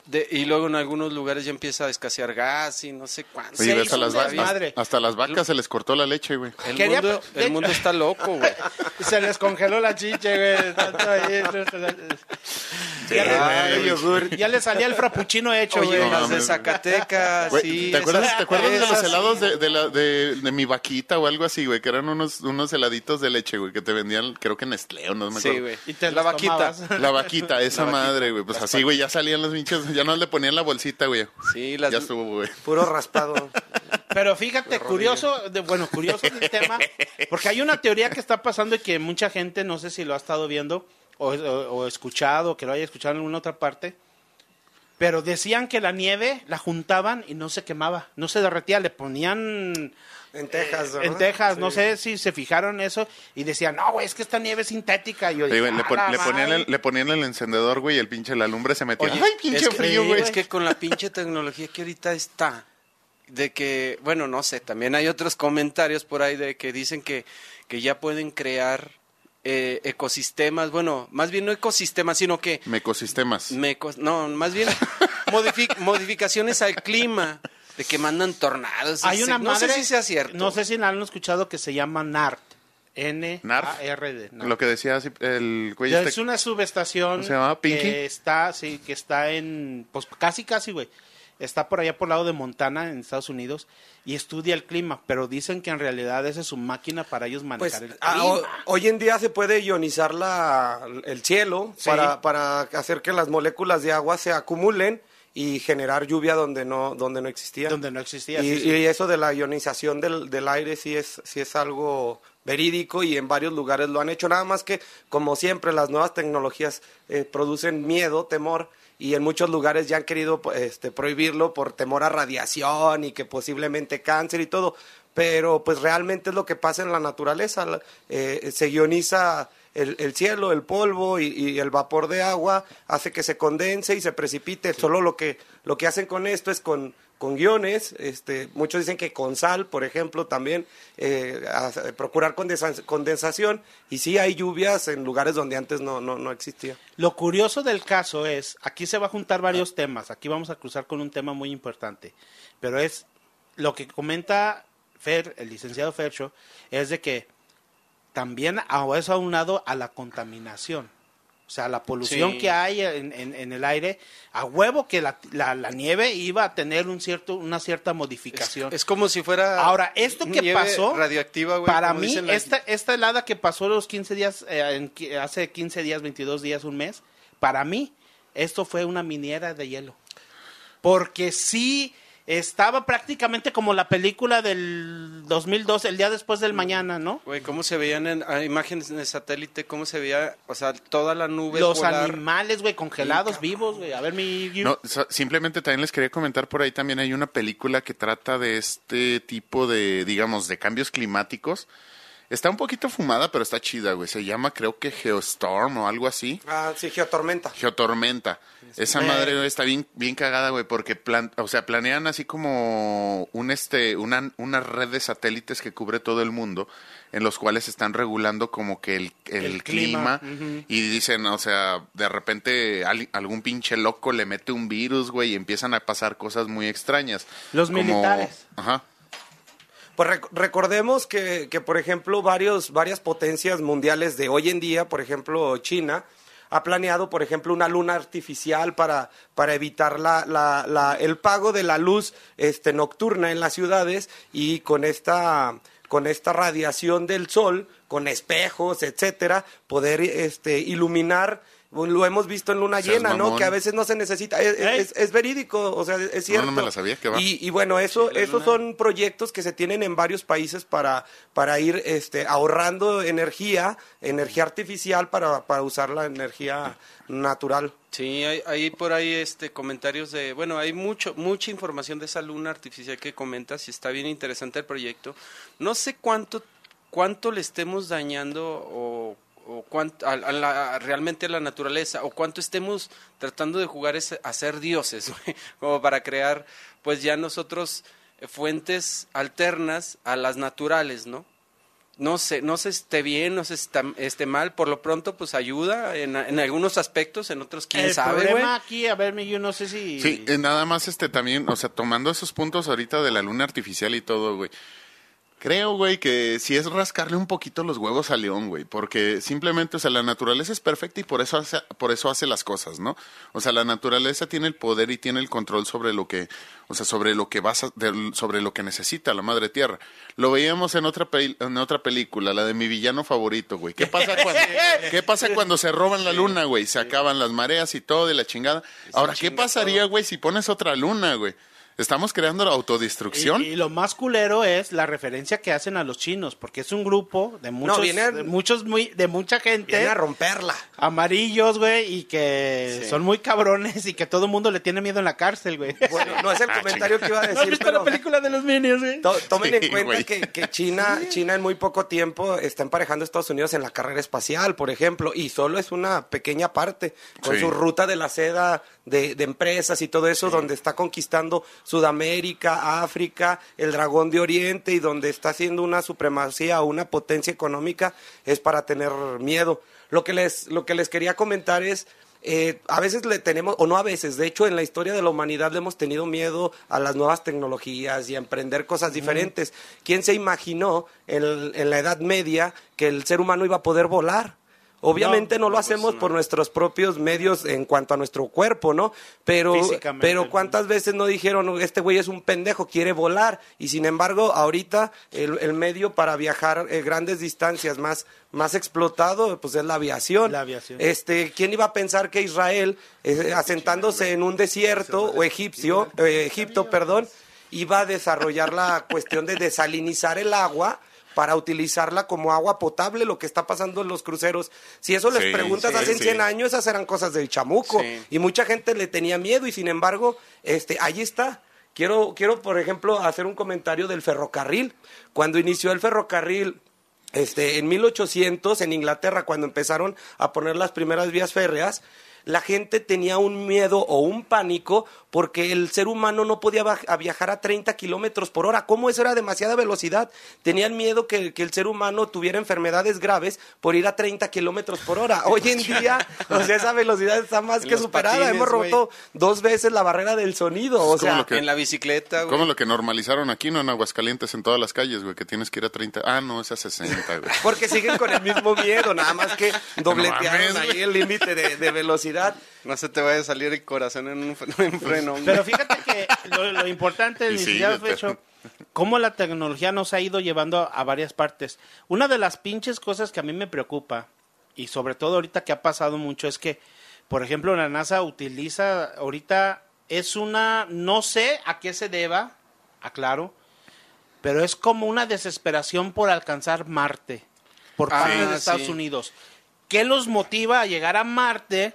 De, y luego en algunos lugares ya empieza a escasear gas y no sé cuánto. Oye, hasta las, vacas, hasta las vacas se les cortó la leche, güey. El, Quería- mundo, el mundo está loco, güey. (laughs) Se les congeló la chiche, güey. (laughs) ya, le, Ay, yogur. ya le salía el frappuccino hecho, Oye, güey. no, las de. Zacatecas, Güey, sí. ¿Te acuerdas, ¿te acuerdas de los esas helados sí. de, de, la, de, de mi vaquita o algo así, güey? Que eran unos, unos heladitos de leche, güey, que te vendían, creo que Nestlé o no me acuerdo. Sí, güey. Y te La los vaquita. tomabas. (laughs) La vaquita, esa La vaquita. madre, güey. Pues así, güey, ya salían los pinches, ya no le ponían la bolsita, güey. Sí, las, Ya estuvo, güey. Puro raspado. Pero fíjate, curioso, de, bueno, curioso el tema, porque hay una teoría que está pasando y que mucha gente, no sé si lo ha estado viendo o, o- o escuchado, que lo haya escuchado en alguna otra parte, pero decían que la nieve la juntaban y no se quemaba, no se derretía, le ponían En Texas, en ¿verdad? Texas, no sé si se fijaron eso y decían, no, güey, es que esta nieve es sintética. Y yo Sí, dije, güey, le, "A pon- la le ponían madre". el, le ponían el encendedor, güey, y el pinche la lumbre se metía. Oye, ¡Ay, pinche es que, frío, güey! Es que con la pinche tecnología que ahorita está, de que, bueno, no sé, también hay otros comentarios por ahí de que dicen que, que ya pueden crear eh, ecosistemas, bueno, más bien no ecosistemas, sino que, Mecosistemas. mecos- no, más bien (laughs) modifi- modificaciones al clima, de que mandan tornados. Hay no sé- una no madre, sé si sea cierto. no sé si la han escuchado, que se llama NART. NART. N-A-R-D. NART. Lo que decía el Ya este- Es una subestación ¿Cómo se llama? ¿Pinky? que está, sí, que está en, pues casi, casi, güey. Está por allá por el lado de Montana, en Estados Unidos, y estudia el clima, pero dicen que en realidad esa es su máquina para ellos Pues manejar el ah, clima. ho- hoy en día se puede ionizar la, el cielo Sí. para, para hacer que las moléculas de agua se acumulen y generar lluvia donde no, donde no existía. donde no existía. y, sí, sí. y eso de la ionización del, del aire sí es, sí es algo verídico y en varios lugares lo han hecho. Nada más que, como siempre, las nuevas tecnologías eh, producen miedo, temor, y en muchos lugares ya han querido este, prohibirlo por temor a radiación y que posiblemente cáncer y todo. Pero pues realmente es lo que pasa en la naturaleza. eh, se ioniza el, el cielo, el polvo y, y el vapor de agua hace que se condense y se precipite. Solo lo que, lo que hacen con esto es con, con guiones, este, muchos dicen que con sal, por ejemplo, también eh, a- procurar condensa- condensación y sí hay lluvias en lugares donde antes no, no, no existía. Lo curioso del caso es, aquí se va a juntar varios temas, aquí vamos a cruzar con un tema muy importante, pero es lo que comenta Fer, el licenciado Fercho, es de que también a eso aunado a la contaminación. O sea, la polución Sí. que hay en, en- en el aire, a huevo que la, la- la nieve iba a tener un cierto, una cierta modificación. Es como si fuera. Ahora, esto que pasó, Radioactiva, güey. para mí, la- esta, esta helada que pasó los 15 días, eh, en hace 15 días, 22 días, un mes, para mí, esto fue una miniera de hielo. Porque sí estaba prácticamente como la película del 2002, el día después del mañana, ¿no? Güey, ¿cómo se veían en a imágenes de satélite? ¿Cómo se veía, o sea, toda la nube Los polar? animales, güey, congelados, vivos, güey. A ver, mi... No, so- simplemente también les quería comentar por ahí también hay una película que trata de este tipo de, digamos, de cambios climáticos. Está un poquito fumada, pero está chida, güey. Se llama, creo que Geostorm o algo así. Ah, sí, geotormenta. Geotormenta. Esa madre güey, está bien, bien cagada, güey, porque plan, o sea, planean así como un este, una, una red de satélites que cubre todo el mundo, en los cuales están regulando como que el, el, El clima, clima, y dicen, o sea, de repente al- algún pinche loco le mete un virus, güey, y empiezan a pasar cosas muy extrañas. Los militares. Ajá. Pues rec- recordemos que, que, por ejemplo, varios, varias potencias mundiales de hoy en día, por ejemplo, China, ha planeado, por ejemplo, una luna artificial para, para evitar la, la, la- el pago de la luz este, nocturna en las ciudades y con esta, con esta radiación del sol, con espejos, etcétera, poder este, iluminar. Lo hemos visto en luna Seas llena, ¿no? Que a veces no se necesita. Es, verídico, o sea, es cierto. no me la sabía, ¿qué va? Y, y bueno, eso, Sí, esos luna. son proyectos que se tienen en varios países para, para ir este, ahorrando energía, energía artificial para, para usar la energía natural. Sí, hay, hay por ahí este comentarios de, bueno, hay mucho mucha información de esa luna artificial que comentas y está bien interesante el proyecto. No sé cuánto cuánto le estemos dañando o, o cuánto a, a la- realmente a la naturaleza o cuánto estemos tratando de jugar es a ser dioses, (laughs) como para crear pues ya nosotros eh, fuentes alternas a las naturales, ¿no? no sé, no sé si esté bien, no sé si está, esté mal, por lo pronto pues ayuda en, en algunos aspectos, en otros quién el sabe, güey. problema aquí, a ver, yo no sé si... Sí, eh, nada más este también, o sea, tomando esos puntos ahorita de la luna artificial y todo, güey. Creo, güey, que si es rascarle un poquito los huevos al león, güey, porque simplemente, o sea, la naturaleza es perfecta y por eso hace, por eso hace las cosas, ¿no? O sea, la naturaleza tiene el poder y tiene el control sobre lo que, o sea, sobre lo que vas a- sobre lo que necesita la madre tierra. Lo veíamos en otra en otra película, la de mi villano favorito, güey. ¿Qué pasa cuando (laughs) qué pasa cuando se roban la luna, güey? Se acaban las mareas y todo y la chingada. Ahora, ¿qué pasaría, güey, si pones otra luna, güey? Estamos creando la autodestrucción. Y, y lo más culero es la referencia que hacen a los chinos, porque es un grupo de muchos, vienen- de muchos muy, de mucha gente Viene a romperla. amarillos, güey, y que Sí. son muy cabrones y que todo el mundo le tiene miedo en la cárcel, güey. Bueno, no es el comentario que iba a ¿No has decir, visto pero... la película de los Minions, güey? To- Tomen Sí, en cuenta que China, China en muy poco tiempo está emparejando a Estados Unidos en la carrera espacial, por ejemplo, y solo es una pequeña parte, con Sí. su ruta de la seda de, de empresas y todo eso, donde está conquistando Sudamérica, África, el dragón de Oriente, y donde está haciendo una supremacía o una potencia económica, es para tener miedo. Lo que les, lo que les quería comentar es... eh, a veces le tenemos, o no a veces, de hecho en la historia de la humanidad le hemos tenido miedo a las nuevas tecnologías y a emprender cosas diferentes. ¿Quién se imaginó en, en la Edad Media que el ser humano iba a poder volar? Obviamente no, lo hacemos por nuestros propios medios en cuanto a nuestro cuerpo, ¿no? Pero, pero ¿cuántas veces no dijeron, este güey es un pendejo, quiere volar? Y sin embargo, ahorita el, el medio para viajar eh, grandes distancias más, más explotado, pues es la aviación. La aviación. Este, ¿quién iba a pensar que Israel, eh, asentándose en un desierto, o egipcio, eh, Egipto, perdón, iba a desarrollar la cuestión de desalinizar el agua para utilizarla como agua potable, lo que está pasando en los cruceros. Si eso les Sí, preguntas sí, hace sí. 100 años, esas eran cosas del chamuco. Y mucha gente le tenía miedo y sin embargo, este, ahí está. Quiero, quiero, por ejemplo, hacer un comentario del ferrocarril. Cuando inició el ferrocarril, este, en 1800, en Inglaterra, cuando empezaron a poner las primeras vías férreas, la gente tenía un miedo o un pánico porque el ser humano no podía viajar a 30 kilómetros por hora. ¿Cómo eso era demasiada velocidad? Tenían miedo que, que el ser humano tuviera enfermedades graves por ir a 30 kilómetros por hora. (laughs) Hoy en día, o sea, esa velocidad está más En que superada. patines, Hemos roto dos veces la barrera del sonido. O sea, lo que- En la bicicleta, güey. Como lo que normalizaron aquí, ¿no? En Aguascalientes, en todas las calles, güey, que tienes que ir a 30. Ah, no, es a 60, güey. (laughs) Porque siguen con el mismo miedo, nada más que (laughs) dobletearon mames, ahí el límite de, de velocidad. No se te vaya a salir el corazón en un fre- en freno. Pero fíjate que lo, lo importante, (laughs) Y licenciado. Fecho, cómo la tecnología nos ha ido llevando a varias partes. Una de las pinches cosas que a mí me preocupa, y sobre todo ahorita que ha pasado mucho, es que, por ejemplo, la NASA utiliza, ahorita es una, no sé a qué se deba, aclaro, pero es como una desesperación por alcanzar Marte por Ah, parte de Estados sí. Unidos. ¿Qué los motiva a llegar a Marte?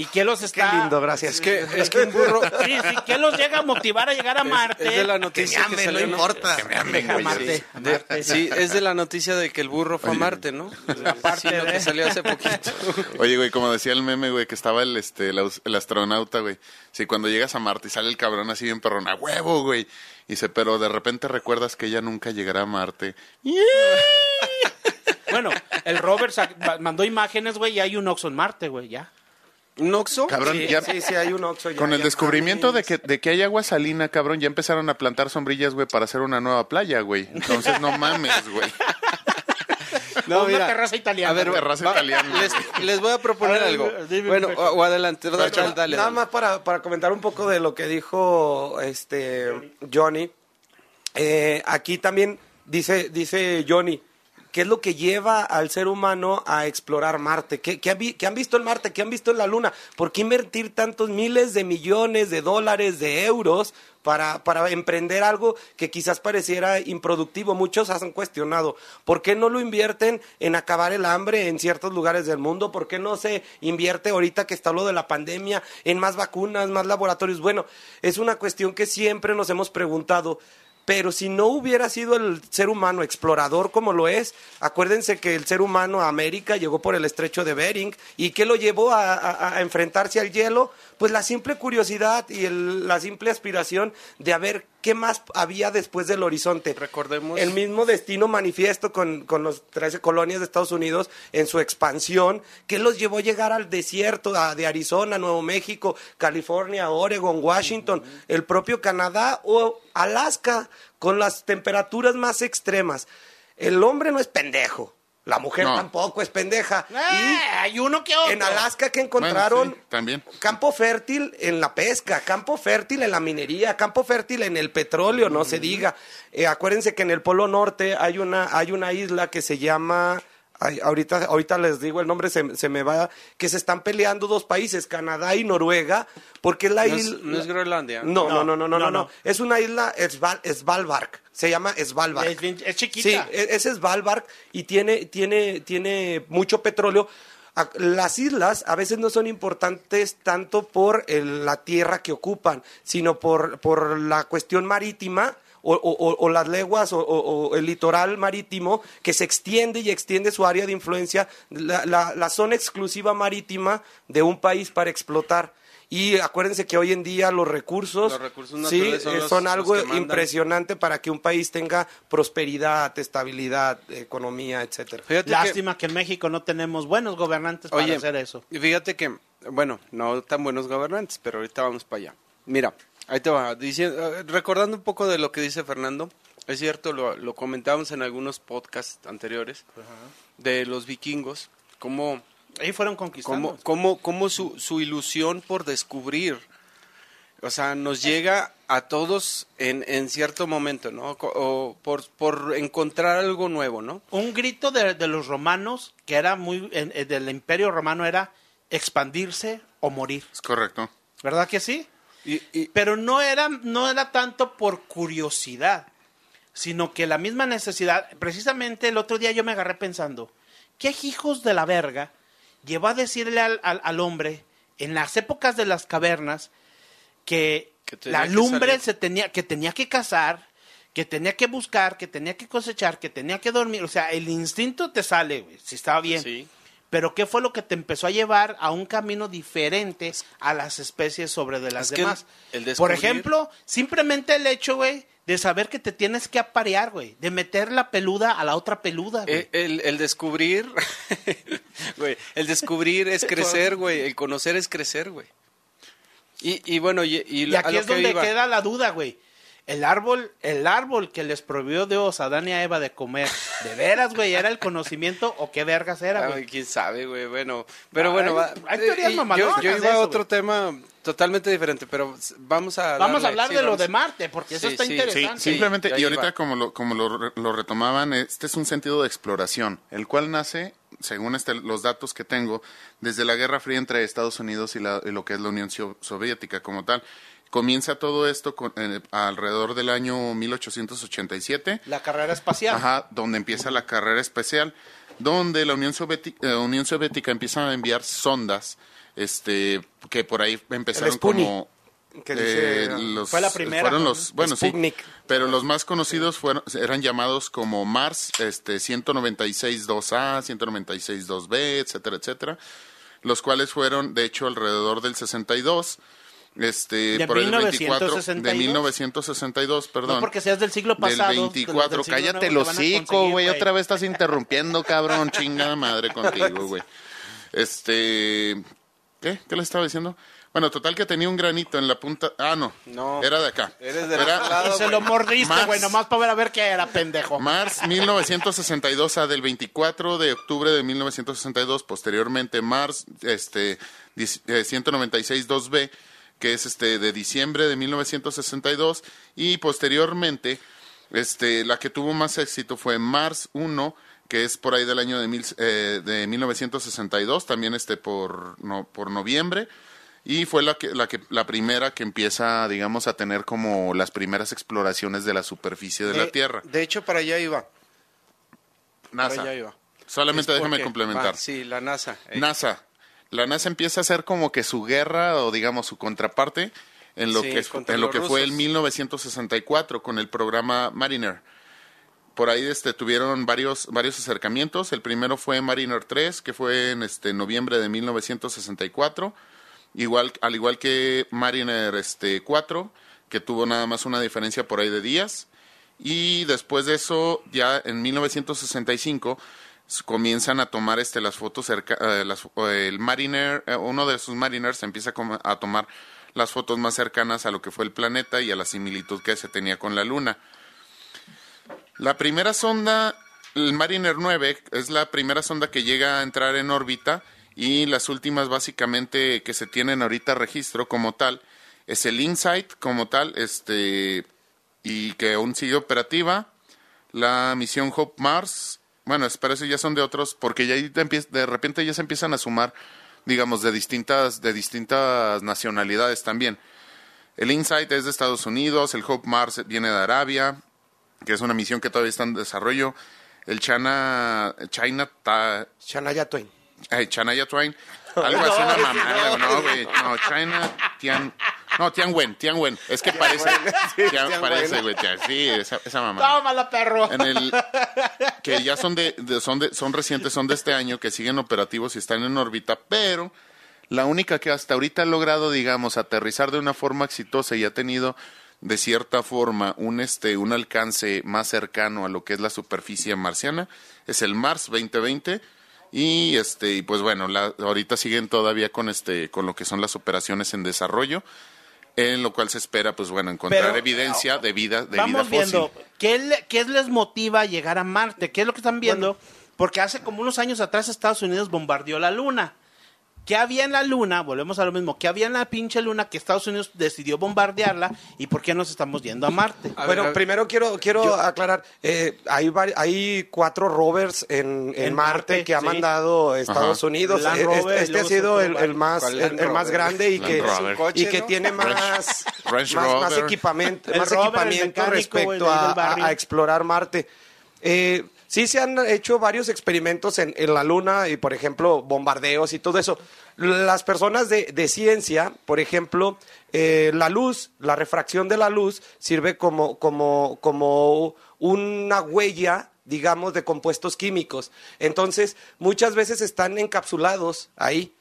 ¿Y qué los Qué está... lindo, gracias. Es que, es que un burro... Sí, sí, ¿qué los llega a motivar a llegar a Marte? Es de la noticia que, salió, ¿no? Deja a Marte. a De- Marte. sí, es de la noticia de que el burro fue a Marte, ¿no? Aparte Sí, lo de- que salió hace poquito. (laughs) Oye, güey, como decía el meme, güey, que estaba el, este, el, astronauta, güey. Sí, cuando llegas a Marte y sale el cabrón así bien perrón, a huevo, güey. Y dice, pero de repente recuerdas que ella nunca llegará a Marte. (laughs) Bueno, el Robert mandó imágenes, güey, y hay un Oxxo en Marte, güey, ya. ¿Un Oxxo? Cabrón, Sí, ya, sí, sí, hay un Oxxo ya, con el ya. descubrimiento de que, de que hay agua salina, cabrón, ya empezaron a plantar sombrillas, güey, para hacer una nueva playa, güey. Entonces, no mames, güey. (laughs) O una terraza italiana. A ver, Terraza va- italiana. Les, les voy a proponer A ver, algo. dime, Bueno, o, o adelante, dale, dale, dale, Nada más para, para comentar un poco de lo que dijo este Johnny. Eh, aquí también dice, dice Johnny, ¿qué es lo que lleva al ser humano a explorar Marte? ¿Qué, qué han, visto en Marte? ¿Qué han visto en la Luna? ¿Por qué invertir tantos miles de millones de dólares, de euros? Para, para emprender algo que quizás pareciera improductivo. Muchos han cuestionado. ¿Por qué no lo invierten en acabar el hambre en ciertos lugares del mundo? ¿Por qué no se invierte ahorita que está lo de la pandemia en más vacunas, más laboratorios? Bueno, es una cuestión que siempre nos hemos preguntado. Pero si no hubiera sido el ser humano explorador como lo es, acuérdense que el ser humano a América llegó por el estrecho de Bering y ¿qué lo llevó a, enfrentarse al hielo? Pues la simple curiosidad y la simple aspiración de a ver ¿qué más había después del horizonte? Recordemos- El mismo destino manifiesto con, con los 13 colonias de Estados Unidos en su expansión, que los llevó a llegar al desierto a- de Arizona, Nuevo México, California, Oregon, Washington, el propio Canadá o Alaska, con las temperaturas más extremas. El hombre no es pendejo. La mujer No. tampoco es pendeja. Eh, hay uno que otro. Y en Alaska que encontraron Bueno, sí, también. campo fértil en la pesca, campo fértil en la minería, campo fértil en el petróleo, no se diga. Eh, acuérdense que en el Polo Norte hay una, hay una isla que se llama, ay, ahorita, ahorita les digo el nombre, se, se me va, que se están peleando dos países, Canadá y Noruega, porque es la No es- isla... no es Groenlandia. No, no, no, no, no, no, No, no. no. Es una isla Sval, Svalbard, se llama Svalbard. Es, bien- es chiquita. Sí, e- ese es Svalbard y tiene, tiene, tiene mucho petróleo. Las islas a veces no son importantes tanto por el- la tierra que ocupan, sino por, por la cuestión marítima o, o- o- o las leguas o, o- o el litoral marítimo que se extiende y extiende su área de influencia, la, la- la zona exclusiva marítima de un país para explotar. Y acuérdense que hoy en día los recursos, Los recursos sí, son eh, los- son los algo impresionante para que un país tenga prosperidad, estabilidad, economía, etcétera. Fíjate Lástima que... en México no tenemos buenos gobernantes para hacer eso. y fíjate que, bueno, no tan buenos gobernantes, pero ahorita vamos para allá. Mira, ahí te va. Diciendo, eh, recordando un poco de lo que dice Fernando, es cierto, lo, lo comentábamos en algunos podcasts anteriores de los vikingos, cómo, Ahí fueron conquistando. cómo, cómo, cómo su, su ilusión por descubrir, o sea, nos llega a todos en, en cierto momento, ¿no? Co- O por, por encontrar algo nuevo, ¿no? Un grito de, de los romanos, que era muy, en- en- del imperio romano, era expandirse o morir. Es correcto. ¿Verdad que sí? Y, y- Pero no era, no era tanto por curiosidad, sino que la misma necesidad. Precisamente el otro día yo me agarré pensando, ¿qué hijos de la verga llevó a decirle al, al- al hombre en las épocas de las cavernas que, la lumbre se tenía, que tenía que cazar, que tenía que buscar, que tenía que cosechar, que tenía que dormir? O sea, el instinto te sale, güey, si estaba bien. Sí. Pero ¿qué fue lo que te empezó a llevar a un camino diferente a las especies sobre de las Es demás? el Por descubrir- ejemplo, simplemente el hecho, güey, de saber que te tienes que aparear, güey, de meter la peluda a la otra peluda, güey. Eh, El, el descubrir, (laughs) güey, el descubrir es (laughs) crecer, güey, el conocer es crecer, güey. Y, y bueno, y, y y a aquí lo es que donde iba. queda la duda, güey. El árbol, el árbol que les prohibió Dios a Adán y a Eva de comer, ¿de veras, güey, era el conocimiento o qué vergas era, güey? quién sabe, güey. Bueno, pero Ay, bueno, va- hay teorías mamalonas yo, yo iba a otro tema totalmente diferente, pero vamos a Vamos darle, a hablar sí, de lo de Marte, porque eso Sí, está sí, interesante. sí. Simplemente, y ahorita como lo, como lo, re- lo retomaban, este es un sentido de exploración, el cual nace, según este, los datos que tengo, desde la Guerra Fría entre Estados Unidos y, la- y lo que es la Unión Soviética como tal. Comienza todo esto con- eh, alrededor del año 1887. La carrera espacial. Ajá, donde empieza la carrera especial, donde la Unión Soviética, eh, Unión Soviética empieza a enviar sondas, este, que por ahí empezaron como que eh, los, fue la primera, fueron los, bueno, sí, pero los más conocidos fueron, eran llamados como Mars, este, 196-2A, 196-2B, etcétera, etcétera, los cuales fueron, de hecho, alrededor del 62, este, ¿De por el 24 de 1962? 1962, perdón. No porque seas del siglo pasado. Del que los 24, del siglo cállate a hocico, güey. Otra vez estás interrumpiendo, cabrón. (laughs) Chingada madre contigo, güey. Este. ¿Qué? ¿Qué le estaba diciendo? Bueno, total que tenía un granito en la punta. Ah, no. No. Era de acá. Eres del Era- lado, Y se lo mordiste, güey, nomás para ver a ver qué era, pendejo. Mars 1962 a del 24 de octubre de 1962, posteriormente Mars este dic- eh, 196 2B, que es este de diciembre de 1962 y posteriormente este la que tuvo más éxito fue Mars 1 que es por ahí del año de, mil, eh, de 1962, también este por no, por noviembre y fue la que, la que la primera que empieza digamos a tener como las primeras exploraciones de la superficie de, la Tierra. De hecho, para allá iba. NASA. Para allá iba. Solamente Es déjame complementar. va, sí, la NASA. eh. NASA. La NASA empieza a hacer como que su guerra o digamos su contraparte en lo Sí, que en lo que fue el rusos. 1964 con el programa Mariner. Por ahí este tuvieron varios varios acercamientos. El primero fue Mariner 3, que fue en este noviembre de 1964. Igual al igual que Mariner este 4, que tuvo nada más una diferencia por ahí de días. Y después de eso, ya en 1965, s- comienzan a tomar este, las fotos cerca, eh, las- el Mariner, eh, uno de sus Mariners empieza a, tomar las fotos más cercanas a lo que fue el planeta y a la similitud que se tenía con la Luna. La primera sonda, el Mariner 9, es la primera sonda que llega a entrar en órbita y las últimas básicamente que se tienen ahorita registro como tal es el InSight como tal, este y que aún sigue operativa, la misión Hope Mars, bueno, pero eso ya son de otros porque ya de repente ya se empiezan a sumar digamos de distintas de distintas nacionalidades también. El InSight es de Estados Unidos, el Hope Mars viene de Arabia, que es una misión que todavía está en desarrollo. El China, China, Ta- Shania Twain. ay, Chanaya Twain, (laughs) algo así, una mamada, no, güey, no, China, Tian, no, Tianwen, Tianwen, es que parece, (laughs) Tian- Tianwen. parece, güey, sí, esa, esa mamada. Tómala, perro. En el, (laughs) que ya son de, de- son de, son recientes, son de este año, que siguen operativos y están en órbita, pero la única que hasta ahorita ha logrado, digamos, aterrizar de una forma exitosa y ha tenido de cierta forma un este un alcance más cercano a lo que es la superficie marciana es el Mars 2020 y este y pues bueno la, ahorita siguen todavía con este con lo que son las operaciones en desarrollo en lo cual se espera pues bueno encontrar Pero, evidencia de vida de Vamos vida viendo, fósil ¿qué, le- ¿qué les motiva a llegar a Marte? ¿Qué es lo que están viendo? Porque hace como unos años atrás Estados Unidos bombardeó la Luna. ¿Qué había en la Luna? Volvemos a lo mismo. ¿Qué había en la pinche Luna que Estados Unidos decidió bombardearla? ¿Y por qué nos estamos yendo a Marte? A bueno, ver. primero quiero quiero aclarar, eh, hay hay cuatro rovers en, en En Marte, Marte, que ha sí. mandado Estados Ajá. Unidos. Land Eh, Rover, este y ha sido el, más ¿Cuál el, más grande y Land que y que ¿no? tiene más más, más equipamiento más equipamiento respecto a, a- a explorar Marte. Eh, sí se han hecho varios experimentos en, en la Luna y, por ejemplo, bombardeos y todo eso. Las personas de, de ciencia, por ejemplo, eh, la luz, la refracción de la luz sirve como, como, como una huella digamos, de compuestos químicos. Entonces, muchas veces están encapsulados ahí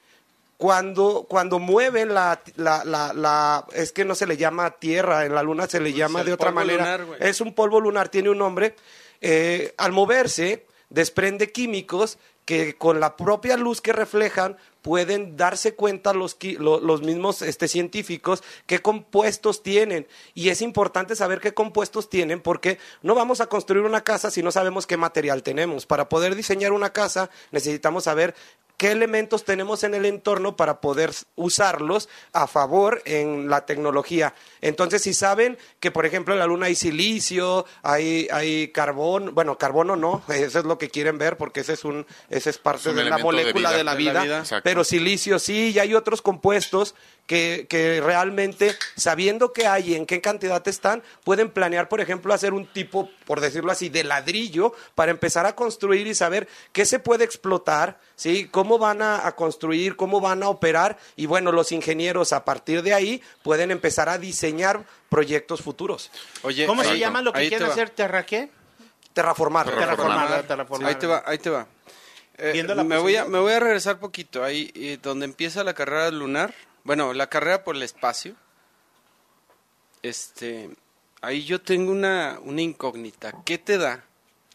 cuando, cuando mueven la, la, la, la- es que no se le llama tierra, en la luna se le llama el de otra manera. lunar, es un polvo lunar, tiene un nombre. Eh, al moverse, desprende químicos que con la propia luz que reflejan pueden darse cuenta los, los mismos este, científicos qué compuestos tienen. Y es importante saber qué compuestos tienen porque no vamos a construir una casa si no sabemos qué material tenemos. Para poder diseñar una casa necesitamos saber qué elementos tenemos en el entorno para poder usarlos a favor en la tecnología. Entonces, si saben que, por ejemplo, en la Luna hay silicio, hay, hay carbón, bueno, carbono no, (laughs) eso es lo que quieren ver porque ese es un, ese es parte Es un de la de molécula vida. de la De la vida, pero silicio sí, y hay otros compuestos que, que realmente, sabiendo qué hay y en qué cantidad están, pueden planear, por ejemplo, hacer un tipo, por decirlo así, de ladrillo para empezar a construir y saber qué se puede explotar, ¿sí? Cómo van a, a construir, cómo van a operar, y bueno, los ingenieros a partir de ahí pueden empezar a diseñar proyectos futuros. Oye, ¿Cómo se llama lo que te quieren hacer? ¿Terra qué? Terraformar. Terraformar. terraformar. Ahí te va, ahí te va. Eh, me, voy a, me voy a regresar poquito ahí, eh, donde empieza la carrera lunar. Bueno, la carrera por el espacio. Este, ahí yo tengo una, una incógnita. ¿Qué te da?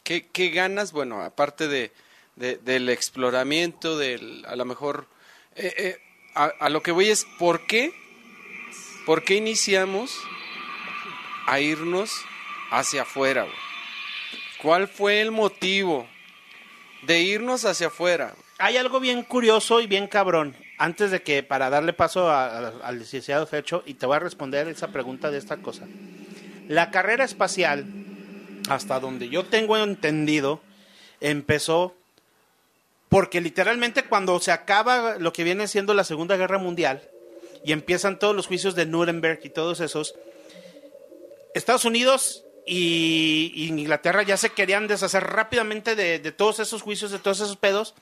¿Qué, qué ganas? Bueno, aparte de, de- del exploramiento, del, a lo mejor, eh, eh, a, lo que voy es, ¿por qué? ¿Por qué iniciamos a irnos hacia afuera? ¿Cuál fue el motivo de irnos hacia afuera? Hay algo bien curioso y bien cabrón. Antes de que, para darle paso a- al licenciado Fecho, y te voy a responder esa pregunta de esta cosa. La carrera espacial, hasta donde yo tengo entendido, empezó porque literalmente cuando se acaba lo que viene siendo la Segunda Guerra Mundial y empiezan todos los juicios de Nuremberg y todos esos, Estados Unidos y, Inglaterra ya se querían deshacer rápidamente de todos esos juicios, de todos esos pedos,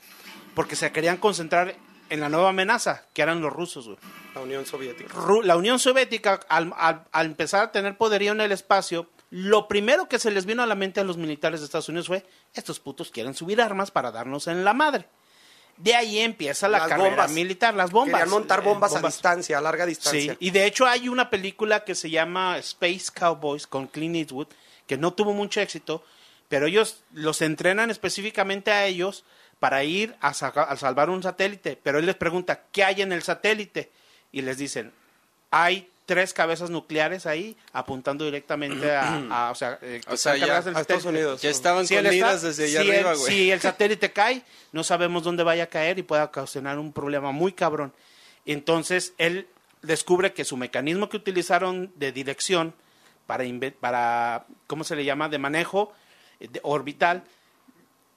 porque se querían concentrar en la nueva amenaza, que eran los rusos. güey. La Unión Soviética. Ru- La Unión Soviética, al, al- al empezar a tener poderío en el espacio, lo primero que se les vino a la mente a los militares de Estados Unidos fue, estos putos quieren subir armas para darnos en la madre. De ahí empieza la Las carrera bombas. militar, las bombas. Querían montar Eh, bombas, a distancia, a larga distancia. Sí, y de hecho hay una película que se llama Space Cowboys con Clint Eastwood, que no tuvo mucho éxito, pero ellos los entrenan específicamente a ellos para ir a, saca- a salvar un satélite, pero él les pregunta, ¿qué hay en el satélite? Y les dicen, hay tres cabezas nucleares ahí apuntando directamente a, a- o sea, eh, O sea, ya- a Estados. Unidos. Ya estaban Si está- desde allá si el- arriba, güey. Si el satélite cae, no sabemos dónde vaya a caer y pueda ocasionar un problema muy cabrón. Entonces, él descubre que su mecanismo que utilizaron de dirección para, inve- para ¿cómo se le llama?, de manejo eh, de- orbital,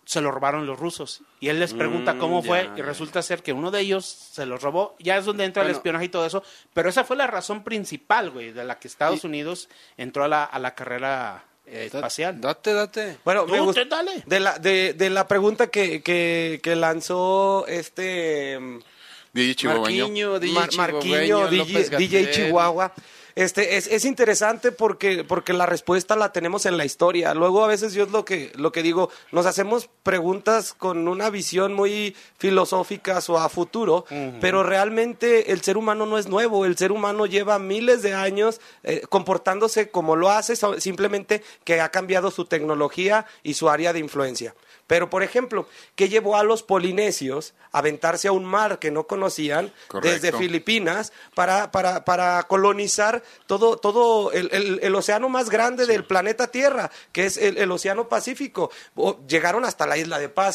se lo robaron los rusos. Y él les pregunta Mm, cómo fue ya, y resulta ser que uno de ellos se los robó. Ya es donde entra el espionaje y todo eso. Pero esa fue la razón principal, güey, de la que Estados Unidos entró a la, a la carrera eh, espacial. Date, date. Bueno, me gusta- dale. de la de, de la pregunta que, que, que lanzó este mm, DJ Chihuahueño. Marquiño, DJ Mar- DJ. Chihuahua. Este, es, es interesante porque, porque la respuesta la tenemos en la historia. Luego a veces yo es lo que, lo que digo, nos hacemos preguntas con una visión muy filosófica o a futuro, pero realmente el ser humano no es nuevo, el ser humano lleva miles de años eh, comportándose como lo hace, simplemente que ha cambiado su tecnología y su área de influencia. Pero, por ejemplo, ¿qué llevó a los polinesios a aventarse a un mar que no conocían Correcto. desde Filipinas para, para, para colonizar todo, todo el, el- el océano más grande del planeta Tierra, que es el, el océano Pacífico? O- llegaron hasta la isla de Pascua.